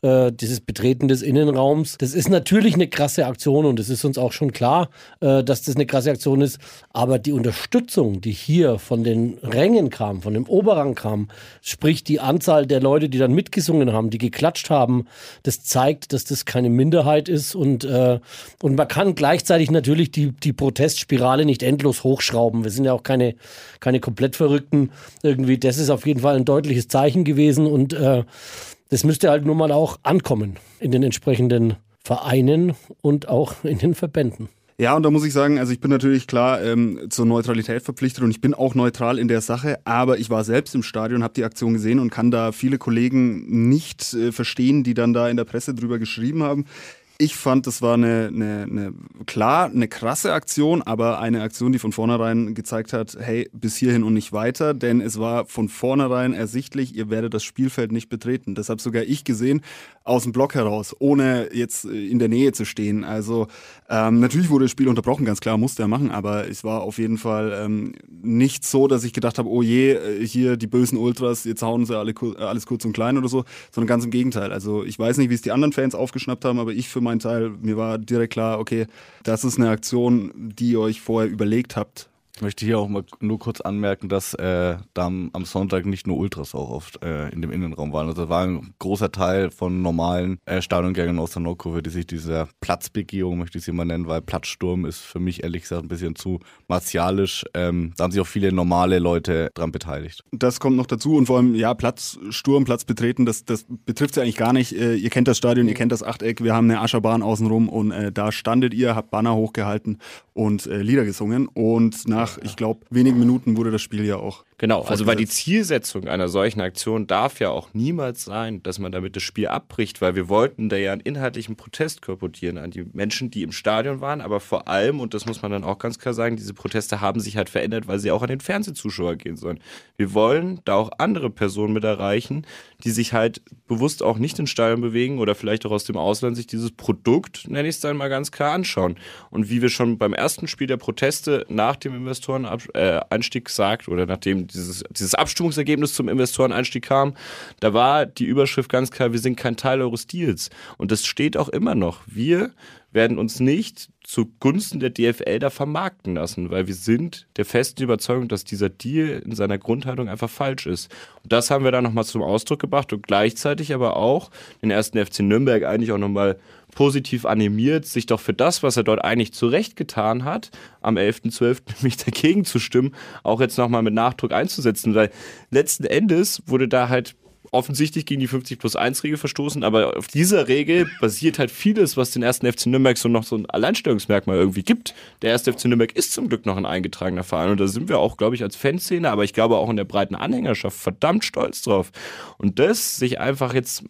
Speaker 5: äh, dieses Betreten des Innenraums. Das ist natürlich eine krasse Aktion und es ist uns auch schon klar, äh, dass das eine krasse Aktion ist. Aber die Unterstützung, die hier von den Rängen kam, von dem Oberrang kam, sprich die Anzahl der Leute, die dann mitgesungen haben, die geklatscht haben, das zeigt, dass das keine Minderheit ist und, äh, und man kann gleichzeitig natürlich die, die Protestspirale nicht endlos hochschrauben. Wir sind ja auch keine, keine komplett Verrückten irgendwie. Das ist auf jeden Fall ein deutliches Zeichen gewesen und äh, das müsste halt nur mal auch ankommen in den entsprechenden Vereinen und auch in den Verbänden.
Speaker 3: Ja, und da muss ich sagen, also ich bin natürlich klar ähm, zur Neutralität verpflichtet und ich bin auch neutral in der Sache, aber ich war selbst im Stadion, habe die Aktion gesehen und kann da viele Kollegen nicht äh, verstehen, die dann da in der Presse drüber geschrieben haben ich fand, das war eine, eine, eine, klar, eine krasse Aktion, aber eine Aktion, die von vornherein gezeigt hat, hey, bis hierhin und nicht weiter, denn es war von vornherein ersichtlich, ihr werdet das Spielfeld nicht betreten. Das habe sogar ich gesehen, aus dem Block heraus, ohne jetzt äh, in der Nähe zu stehen. Also ähm, natürlich wurde das Spiel unterbrochen, ganz klar, musste er machen, aber es war auf jeden Fall ähm, nicht so, dass ich gedacht habe, oh je, äh, hier die bösen Ultras, jetzt hauen sie alle, alles kurz und klein oder so, sondern ganz im Gegenteil. Also ich weiß nicht, wie es die anderen Fans aufgeschnappt haben, aber ich für meinen Teil, mir war direkt klar, okay, das ist eine Aktion, die ihr euch vorher überlegt habt,
Speaker 6: ich möchte hier auch mal nur kurz anmerken, dass äh, da am, Sonntag nicht nur Ultras auch oft äh, in dem Innenraum waren. Also da war ein großer Teil von normalen äh, Stadiongängern aus der Nordkurve, die sich dieser Platzbegehung, möchte ich sie mal nennen, weil Platzsturm ist für mich ehrlich gesagt ein bisschen zu martialisch. Ähm, da haben sich auch viele normale Leute dran beteiligt.
Speaker 3: Das kommt noch dazu und vor allem, ja, Platzsturm, Platz betreten, das, das betrifft ja eigentlich gar nicht. Äh, ihr kennt das Stadion, ihr kennt das Achteck, wir haben eine Ascherbahn außenrum und äh, da standet ihr, habt Banner hochgehalten und äh, Lieder gesungen und nach, ich glaube, wenigen Minuten wurde das Spiel ja auch
Speaker 4: Genau, also weil die Zielsetzung einer solchen Aktion darf ja auch niemals sein, dass man damit das Spiel abbricht, weil wir wollten da ja einen inhaltlichen Protest korportieren an die Menschen, die im Stadion waren, aber vor allem, und das muss man dann auch ganz klar sagen, diese Proteste haben sich halt verändert, weil sie auch an den Fernsehzuschauer gehen sollen. Wir wollen da auch andere Personen mit erreichen, die sich halt bewusst auch nicht in Stadion bewegen oder vielleicht auch aus dem Ausland sich dieses Produkt, nenne ich es dann mal ganz klar, anschauen. Und wie wir schon beim ersten Spiel der Proteste nach dem Investoreneinstieg äh, sagt oder nachdem dieses, dieses Abstimmungsergebnis zum Investoreneinstieg kam, da war die Überschrift ganz klar, wir sind kein Teil eures Deals. Und das steht auch immer noch. Wir werden uns nicht zugunsten der DFL da vermarkten lassen, weil wir sind der festen Überzeugung, dass dieser Deal in seiner Grundhaltung einfach falsch ist. Und das haben wir dann nochmal zum Ausdruck gebracht und gleichzeitig aber auch den ersten FC Nürnberg eigentlich auch nochmal positiv animiert, sich doch für das, was er dort eigentlich zurecht getan hat, am 11.12. nämlich dagegen zu stimmen, auch jetzt nochmal mit Nachdruck einzusetzen, weil letzten Endes wurde da halt offensichtlich gegen die 50 plus 1 Regel verstoßen, aber auf dieser Regel basiert halt vieles, was den ersten FC Nürnberg so noch so ein Alleinstellungsmerkmal irgendwie gibt. Der erste FC Nürnberg ist zum Glück noch ein eingetragener Verein und da sind wir auch, glaube ich, als Fanszene, aber ich glaube auch in der breiten Anhängerschaft verdammt stolz drauf. Und das sich einfach jetzt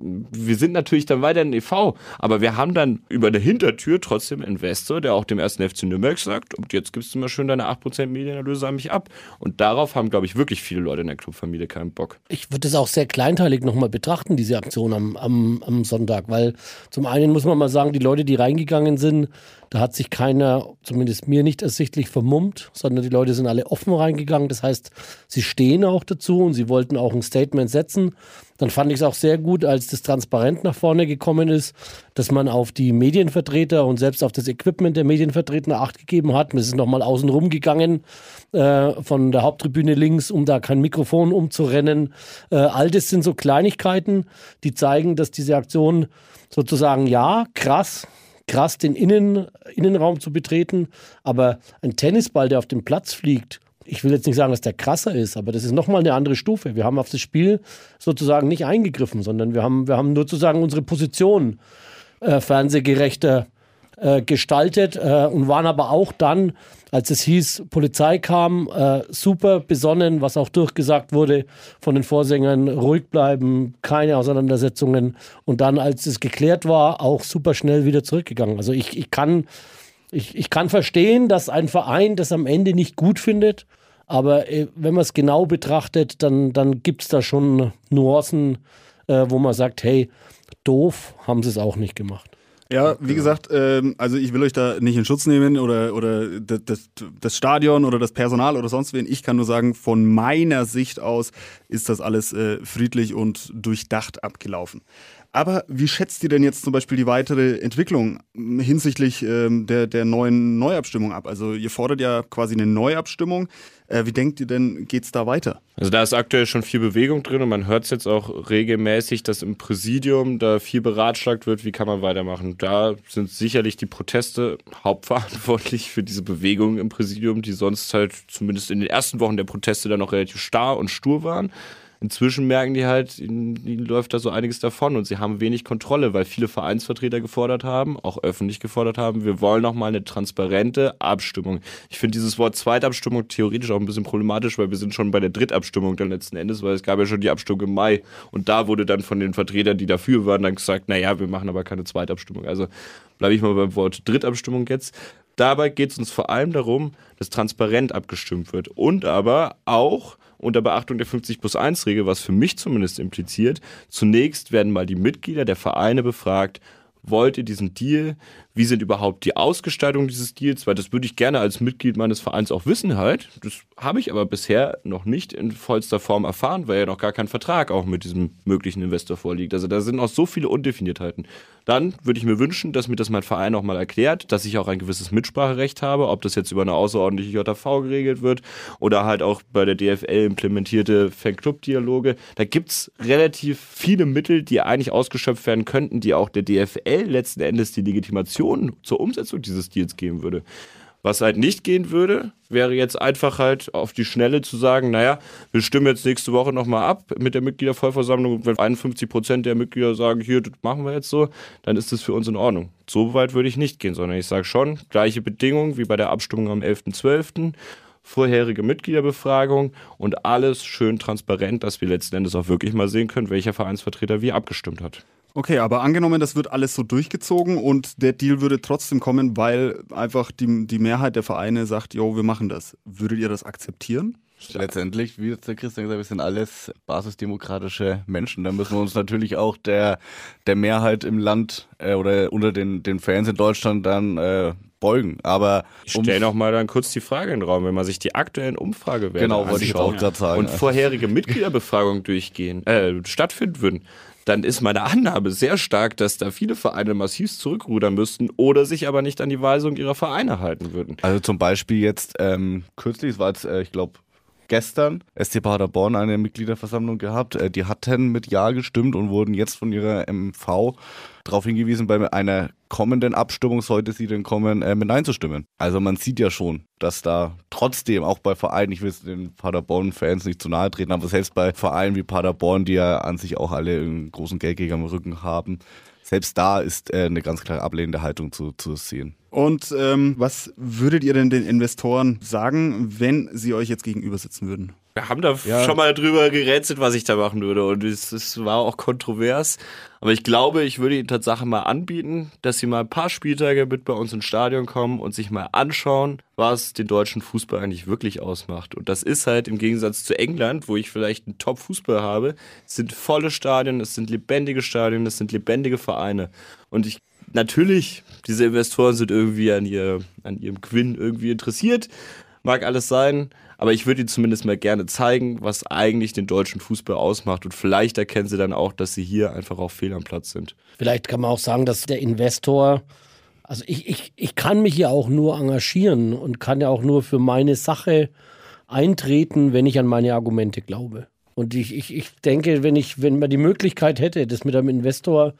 Speaker 4: wir sind natürlich dann weiter in e.V., aber wir haben dann über der Hintertür trotzdem Investor, der auch dem ersten FC Nürnberg sagt, und jetzt gibst du mal schön deine 8% Medienerlöse an mich ab. Und darauf haben, glaube ich, wirklich viele Leute in der Clubfamilie keinen Bock.
Speaker 5: Ich würde das auch sehr kleinteilig nochmal betrachten, diese Aktion am, am, am Sonntag, weil zum einen muss man mal sagen, die Leute, die reingegangen sind, da hat sich keiner, zumindest mir nicht ersichtlich, vermummt, sondern die Leute sind alle offen reingegangen. Das heißt, sie stehen auch dazu und sie wollten auch ein Statement setzen. Dann fand ich es auch sehr gut, als das transparent nach vorne gekommen ist, dass man auf die Medienvertreter und selbst auf das Equipment der Medienvertreter Acht gegeben hat. Es ist nochmal außen rum gegangen äh, von der Haupttribüne links, um da kein Mikrofon umzurennen. Äh, all das sind so Kleinigkeiten, die zeigen, dass diese Aktion sozusagen, ja, krass, krass, den Innen, Innenraum zu betreten. Aber ein Tennisball, der auf dem Platz fliegt, ich will jetzt nicht sagen, dass der krasser ist, aber das ist nochmal eine andere Stufe. Wir haben auf das Spiel sozusagen nicht eingegriffen, sondern wir haben, wir haben nur sozusagen unsere Position äh, fernsehgerechter äh, gestaltet äh, und waren aber auch dann, als es hieß, Polizei kam, äh, super besonnen, was auch durchgesagt wurde von den Vorsängern, ruhig bleiben, keine Auseinandersetzungen und dann, als es geklärt war, auch super schnell wieder zurückgegangen. Also ich, ich kann ich, ich kann verstehen, dass ein Verein das am Ende nicht gut findet, aber äh, wenn man es genau betrachtet, dann, dann gibt es da schon Nuancen, äh, wo man sagt, hey, doof haben sie es auch nicht gemacht.
Speaker 3: Ja, wie gesagt, ähm, also ich will euch da nicht in Schutz nehmen oder, oder das, das, das Stadion oder das Personal oder sonst wen. Ich kann nur sagen, von meiner Sicht aus ist das alles äh, friedlich und durchdacht abgelaufen. Aber wie schätzt ihr denn jetzt zum Beispiel die weitere Entwicklung hinsichtlich ähm, der, der neuen Neuabstimmung ab? Also ihr fordert ja quasi eine Neuabstimmung. Äh, wie denkt ihr denn, geht es da weiter?
Speaker 4: Also da ist aktuell schon viel Bewegung drin und man hört es jetzt auch regelmäßig, dass im Präsidium da viel beratschlagt wird, wie kann man weitermachen. Da sind sicherlich die Proteste hauptverantwortlich für diese Bewegung im Präsidium, die sonst halt zumindest in den ersten Wochen der Proteste dann noch relativ starr und stur waren inzwischen merken die halt, ihnen, läuft da so einiges davon und sie haben wenig Kontrolle, weil viele Vereinsvertreter gefordert haben, auch öffentlich gefordert haben, wir wollen noch mal eine transparente Abstimmung. Ich finde dieses Wort Zweitabstimmung theoretisch auch ein bisschen problematisch, weil wir sind schon bei der Drittabstimmung dann letzten Endes, weil es gab ja schon die Abstimmung im Mai und da wurde dann von den Vertretern, die dafür waren, dann gesagt, naja, wir machen aber keine Zweitabstimmung. Also bleibe ich mal beim Wort Drittabstimmung jetzt. Dabei geht es uns vor allem darum, dass transparent abgestimmt wird und aber auch unter Beachtung der 50 plus 1 Regel, was für mich zumindest impliziert, zunächst werden mal die Mitglieder der Vereine befragt, wollt ihr diesen Deal? Wie sind überhaupt die Ausgestaltung dieses Deals? Weil das würde ich gerne als Mitglied meines Vereins auch wissen halt. Das habe ich aber bisher noch nicht in vollster Form erfahren, weil ja noch gar kein Vertrag auch mit diesem möglichen Investor vorliegt. Also da sind noch so viele Undefiniertheiten. Dann würde ich mir wünschen, dass mir das mein Verein auch mal erklärt, dass ich auch ein gewisses Mitspracherecht habe, ob das jetzt über eine außerordentliche JV geregelt wird oder halt auch bei der DFL implementierte Fanclub-Dialoge. Da gibt es relativ viele Mittel, die eigentlich ausgeschöpft werden könnten, die auch der DFL letzten Endes die Legitimation zur Umsetzung dieses Deals geben würde. Was halt nicht gehen würde, wäre jetzt einfach halt auf die Schnelle zu sagen, naja, wir stimmen jetzt nächste Woche nochmal ab mit der Mitgliedervollversammlung. Wenn 51 Prozent der Mitglieder sagen, hier, das machen wir jetzt so, dann ist das für uns in Ordnung. So weit würde ich nicht gehen, sondern ich sage schon, gleiche Bedingungen wie bei der Abstimmung am 11.12 vorherige Mitgliederbefragung und alles schön transparent, dass wir letzten Endes auch wirklich mal sehen können, welcher Vereinsvertreter wie abgestimmt hat.
Speaker 3: Okay, aber angenommen, das wird alles so durchgezogen und der Deal würde trotzdem kommen, weil einfach die, die Mehrheit der Vereine sagt, jo, wir machen das. Würdet ihr das akzeptieren?
Speaker 6: Letztendlich, wie der Christian gesagt hat, wir sind alles basisdemokratische Menschen. Da müssen wir uns natürlich auch der, der Mehrheit im Land äh, oder unter den, den Fans in Deutschland dann äh, beugen. Aber
Speaker 4: ich stelle noch mal dann kurz die Frage in den Raum, wenn man sich die aktuellen Umfragewerte
Speaker 6: genau, wollte ich auch gerade sagen.
Speaker 4: und vorherige Mitgliederbefragungen durchgehen, äh, stattfinden würden, dann ist meine Annahme sehr stark, dass da viele Vereine massiv zurückrudern müssten oder sich aber nicht an die Weisung ihrer Vereine halten würden.
Speaker 6: Also zum Beispiel jetzt ähm, kürzlich, es war jetzt, äh, ich glaube, gestern SC Paderborn eine Mitgliederversammlung gehabt. Äh, die hatten mit Ja gestimmt und wurden jetzt von ihrer MV darauf hingewiesen, bei einer kommenden Abstimmung, sollte sie denn kommen, äh, mit Nein zu stimmen. Also man sieht ja schon, dass da trotzdem auch bei Vereinen, ich will es den Paderborn-Fans nicht zu nahe treten, aber selbst bei Vereinen wie Paderborn, die ja an sich auch alle einen großen Geldgeber am Rücken haben, selbst da ist äh, eine ganz klare ablehnende Haltung zu, zu sehen.
Speaker 3: Und ähm, was würdet ihr denn den Investoren sagen, wenn sie euch jetzt gegenüber sitzen würden?
Speaker 4: Wir haben da ja. schon mal drüber gerätselt, was ich da machen würde. Und es, es, war auch kontrovers. Aber ich glaube, ich würde ihnen tatsächlich mal anbieten, dass sie mal ein paar Spieltage mit bei uns ins Stadion kommen und sich mal anschauen, was den deutschen Fußball eigentlich wirklich ausmacht. Und das ist halt im Gegensatz zu England, wo ich vielleicht einen Top-Fußball habe, es sind volle Stadien, es sind lebendige Stadien, es sind lebendige Vereine. Und ich natürlich, diese Investoren sind irgendwie an, ihr, an ihrem Gewinn irgendwie interessiert. Mag alles sein. Aber ich würde ihnen zumindest mal gerne zeigen, was eigentlich den deutschen Fußball ausmacht. Und vielleicht erkennen sie dann auch, dass sie hier einfach auch fehl am Platz sind.
Speaker 5: Vielleicht kann man auch sagen, dass der Investor, also ich, ich, ich kann mich ja auch nur engagieren und kann ja auch nur für meine Sache eintreten, wenn ich an meine Argumente glaube. Und ich, ich, ich denke, wenn ich, wenn man die Möglichkeit hätte, das mit einem Investor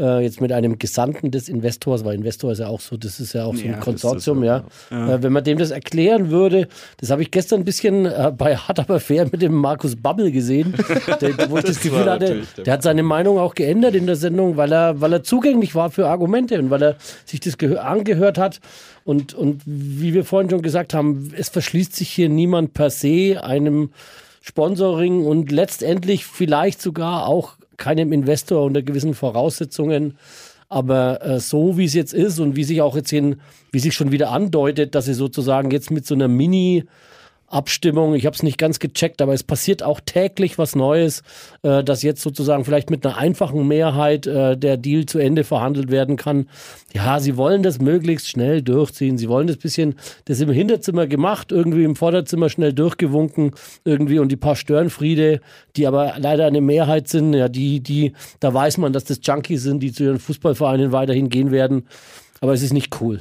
Speaker 5: äh, jetzt mit einem Gesandten des Investors, weil Investor ist ja auch so, das ist ja auch so ein ja, Konsortium, so, ja. ja. Äh, wenn man dem das erklären würde, das habe ich gestern ein bisschen äh, bei Hard Aber Fair mit dem Markus Bubble gesehen, der, wo ich das, das Gefühl hatte, der hat seine Meinung auch geändert in der Sendung, weil er, weil er zugänglich war für Argumente und weil er sich das angehört hat. Und, und wie wir vorhin schon gesagt haben, es verschließt sich hier niemand per se einem Sponsoring und letztendlich vielleicht sogar auch keinem Investor unter gewissen Voraussetzungen. Aber äh, so wie es jetzt ist und wie sich auch jetzt hin, wie sich schon wieder andeutet, dass sie sozusagen jetzt mit so einer Mini- Abstimmung. Ich habe es nicht ganz gecheckt, aber es passiert auch täglich was Neues, äh, dass jetzt sozusagen vielleicht mit einer einfachen Mehrheit äh, der Deal zu Ende verhandelt werden kann. Ja, sie wollen das möglichst schnell durchziehen. Sie wollen das bisschen, das im Hinterzimmer gemacht, irgendwie im Vorderzimmer schnell durchgewunken, irgendwie und die paar Störenfriede, die aber leider eine Mehrheit sind, ja, die, die, da weiß man, dass das Junkies sind, die zu ihren Fußballvereinen weiterhin gehen werden. Aber es ist nicht cool.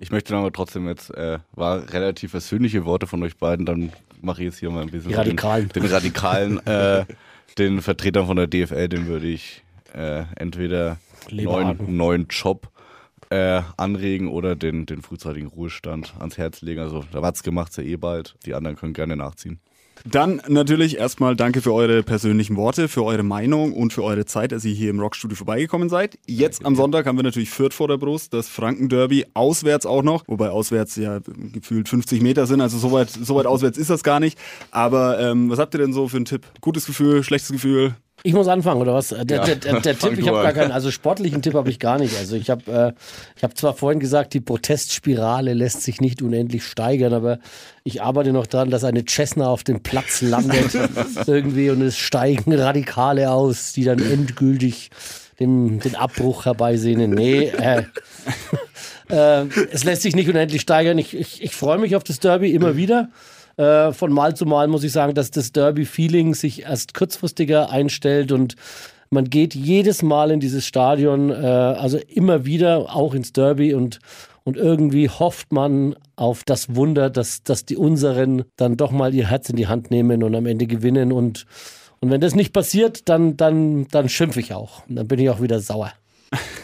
Speaker 6: Ich möchte aber trotzdem jetzt, äh, war relativ persönliche Worte von euch beiden, dann mache ich jetzt hier mal ein bisschen
Speaker 5: Die Radikalen.
Speaker 6: den, den Radikalen, äh, den Vertretern von der DFL, den würde ich äh, entweder neuen, neuen Job äh, anregen oder den, den frühzeitigen Ruhestand ans Herz legen. Also da hat's gemacht, ja eh bald. Die anderen können gerne nachziehen.
Speaker 3: Dann natürlich erstmal danke für eure persönlichen Worte, für eure Meinung und für eure Zeit, dass ihr hier im Rockstudio vorbeigekommen seid. Jetzt am Sonntag haben wir natürlich Fürth vor der Brust, das Franken-Derby, auswärts auch noch, wobei auswärts ja gefühlt 50 Meter sind, also so weit, so weit auswärts ist das gar nicht. Aber ähm, was habt ihr denn so für einen Tipp? Gutes Gefühl, schlechtes Gefühl?
Speaker 5: Ich muss anfangen, oder was? Der, ja. der, der, der Tipp, ich habe gar keinen, also sportlichen Tipp habe ich gar nicht. Also ich habe äh, ich hab zwar vorhin gesagt, die Protestspirale lässt sich nicht unendlich steigern, aber ich arbeite noch daran, dass eine Cessna auf dem Platz landet irgendwie und es steigen Radikale aus, die dann endgültig den, den Abbruch herbeisehnen. Nee, äh, äh, es lässt sich nicht unendlich steigern. Ich, ich, ich freue mich auf das Derby immer wieder. Äh, von Mal zu Mal muss ich sagen, dass das Derby-Feeling sich erst kurzfristiger einstellt und man geht jedes Mal in dieses Stadion, äh, also immer wieder auch ins Derby und und irgendwie hofft man auf das Wunder, dass, dass die unseren dann doch mal ihr Herz in die Hand nehmen und am Ende gewinnen. Und, und wenn das nicht passiert, dann, dann, dann schimpfe ich auch. Und dann bin ich auch wieder sauer.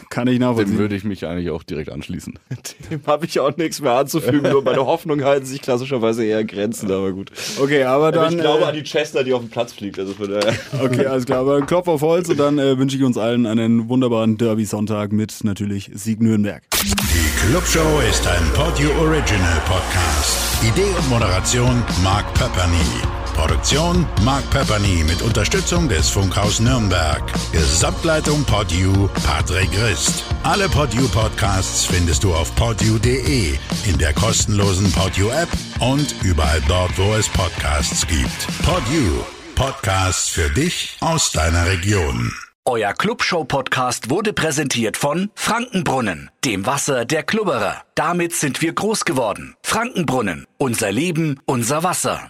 Speaker 3: Kann ich
Speaker 6: Dem
Speaker 3: nachvollziehen.
Speaker 6: würde ich mich eigentlich auch direkt anschließen.
Speaker 4: Dem habe ich auch nichts mehr anzufügen. Nur meine Hoffnungen halten sich klassischerweise eher Grenzen, aber gut.
Speaker 3: Okay, aber
Speaker 4: Aber
Speaker 3: dann.
Speaker 4: ich glaube
Speaker 3: äh,
Speaker 4: an die Chester, die auf dem Platz fliegt. Also von daher.
Speaker 3: Okay, alles klar. Aber Klopf auf Holz und dann äh, wünsche ich uns allen einen wunderbaren Derby-Sonntag mit natürlich Sieg Nürnberg.
Speaker 2: Die Clubshow ist ein Podio Original Podcast. Idee und Moderation Mark Pepperny. Produktion Mark Pepperny mit Unterstützung des Funkhaus Nürnberg. Gesamtleitung Podio Patrick Rist. Alle Podio Podcasts findest du auf podio.de, in der kostenlosen Podio App und überall dort, wo es Podcasts gibt. Podio. Podcasts für dich aus deiner Region.
Speaker 1: Euer Clubshow-Podcast wurde präsentiert von Frankenbrunnen, dem Wasser der Klubberer. Damit sind wir groß geworden. Frankenbrunnen, unser Leben, unser Wasser.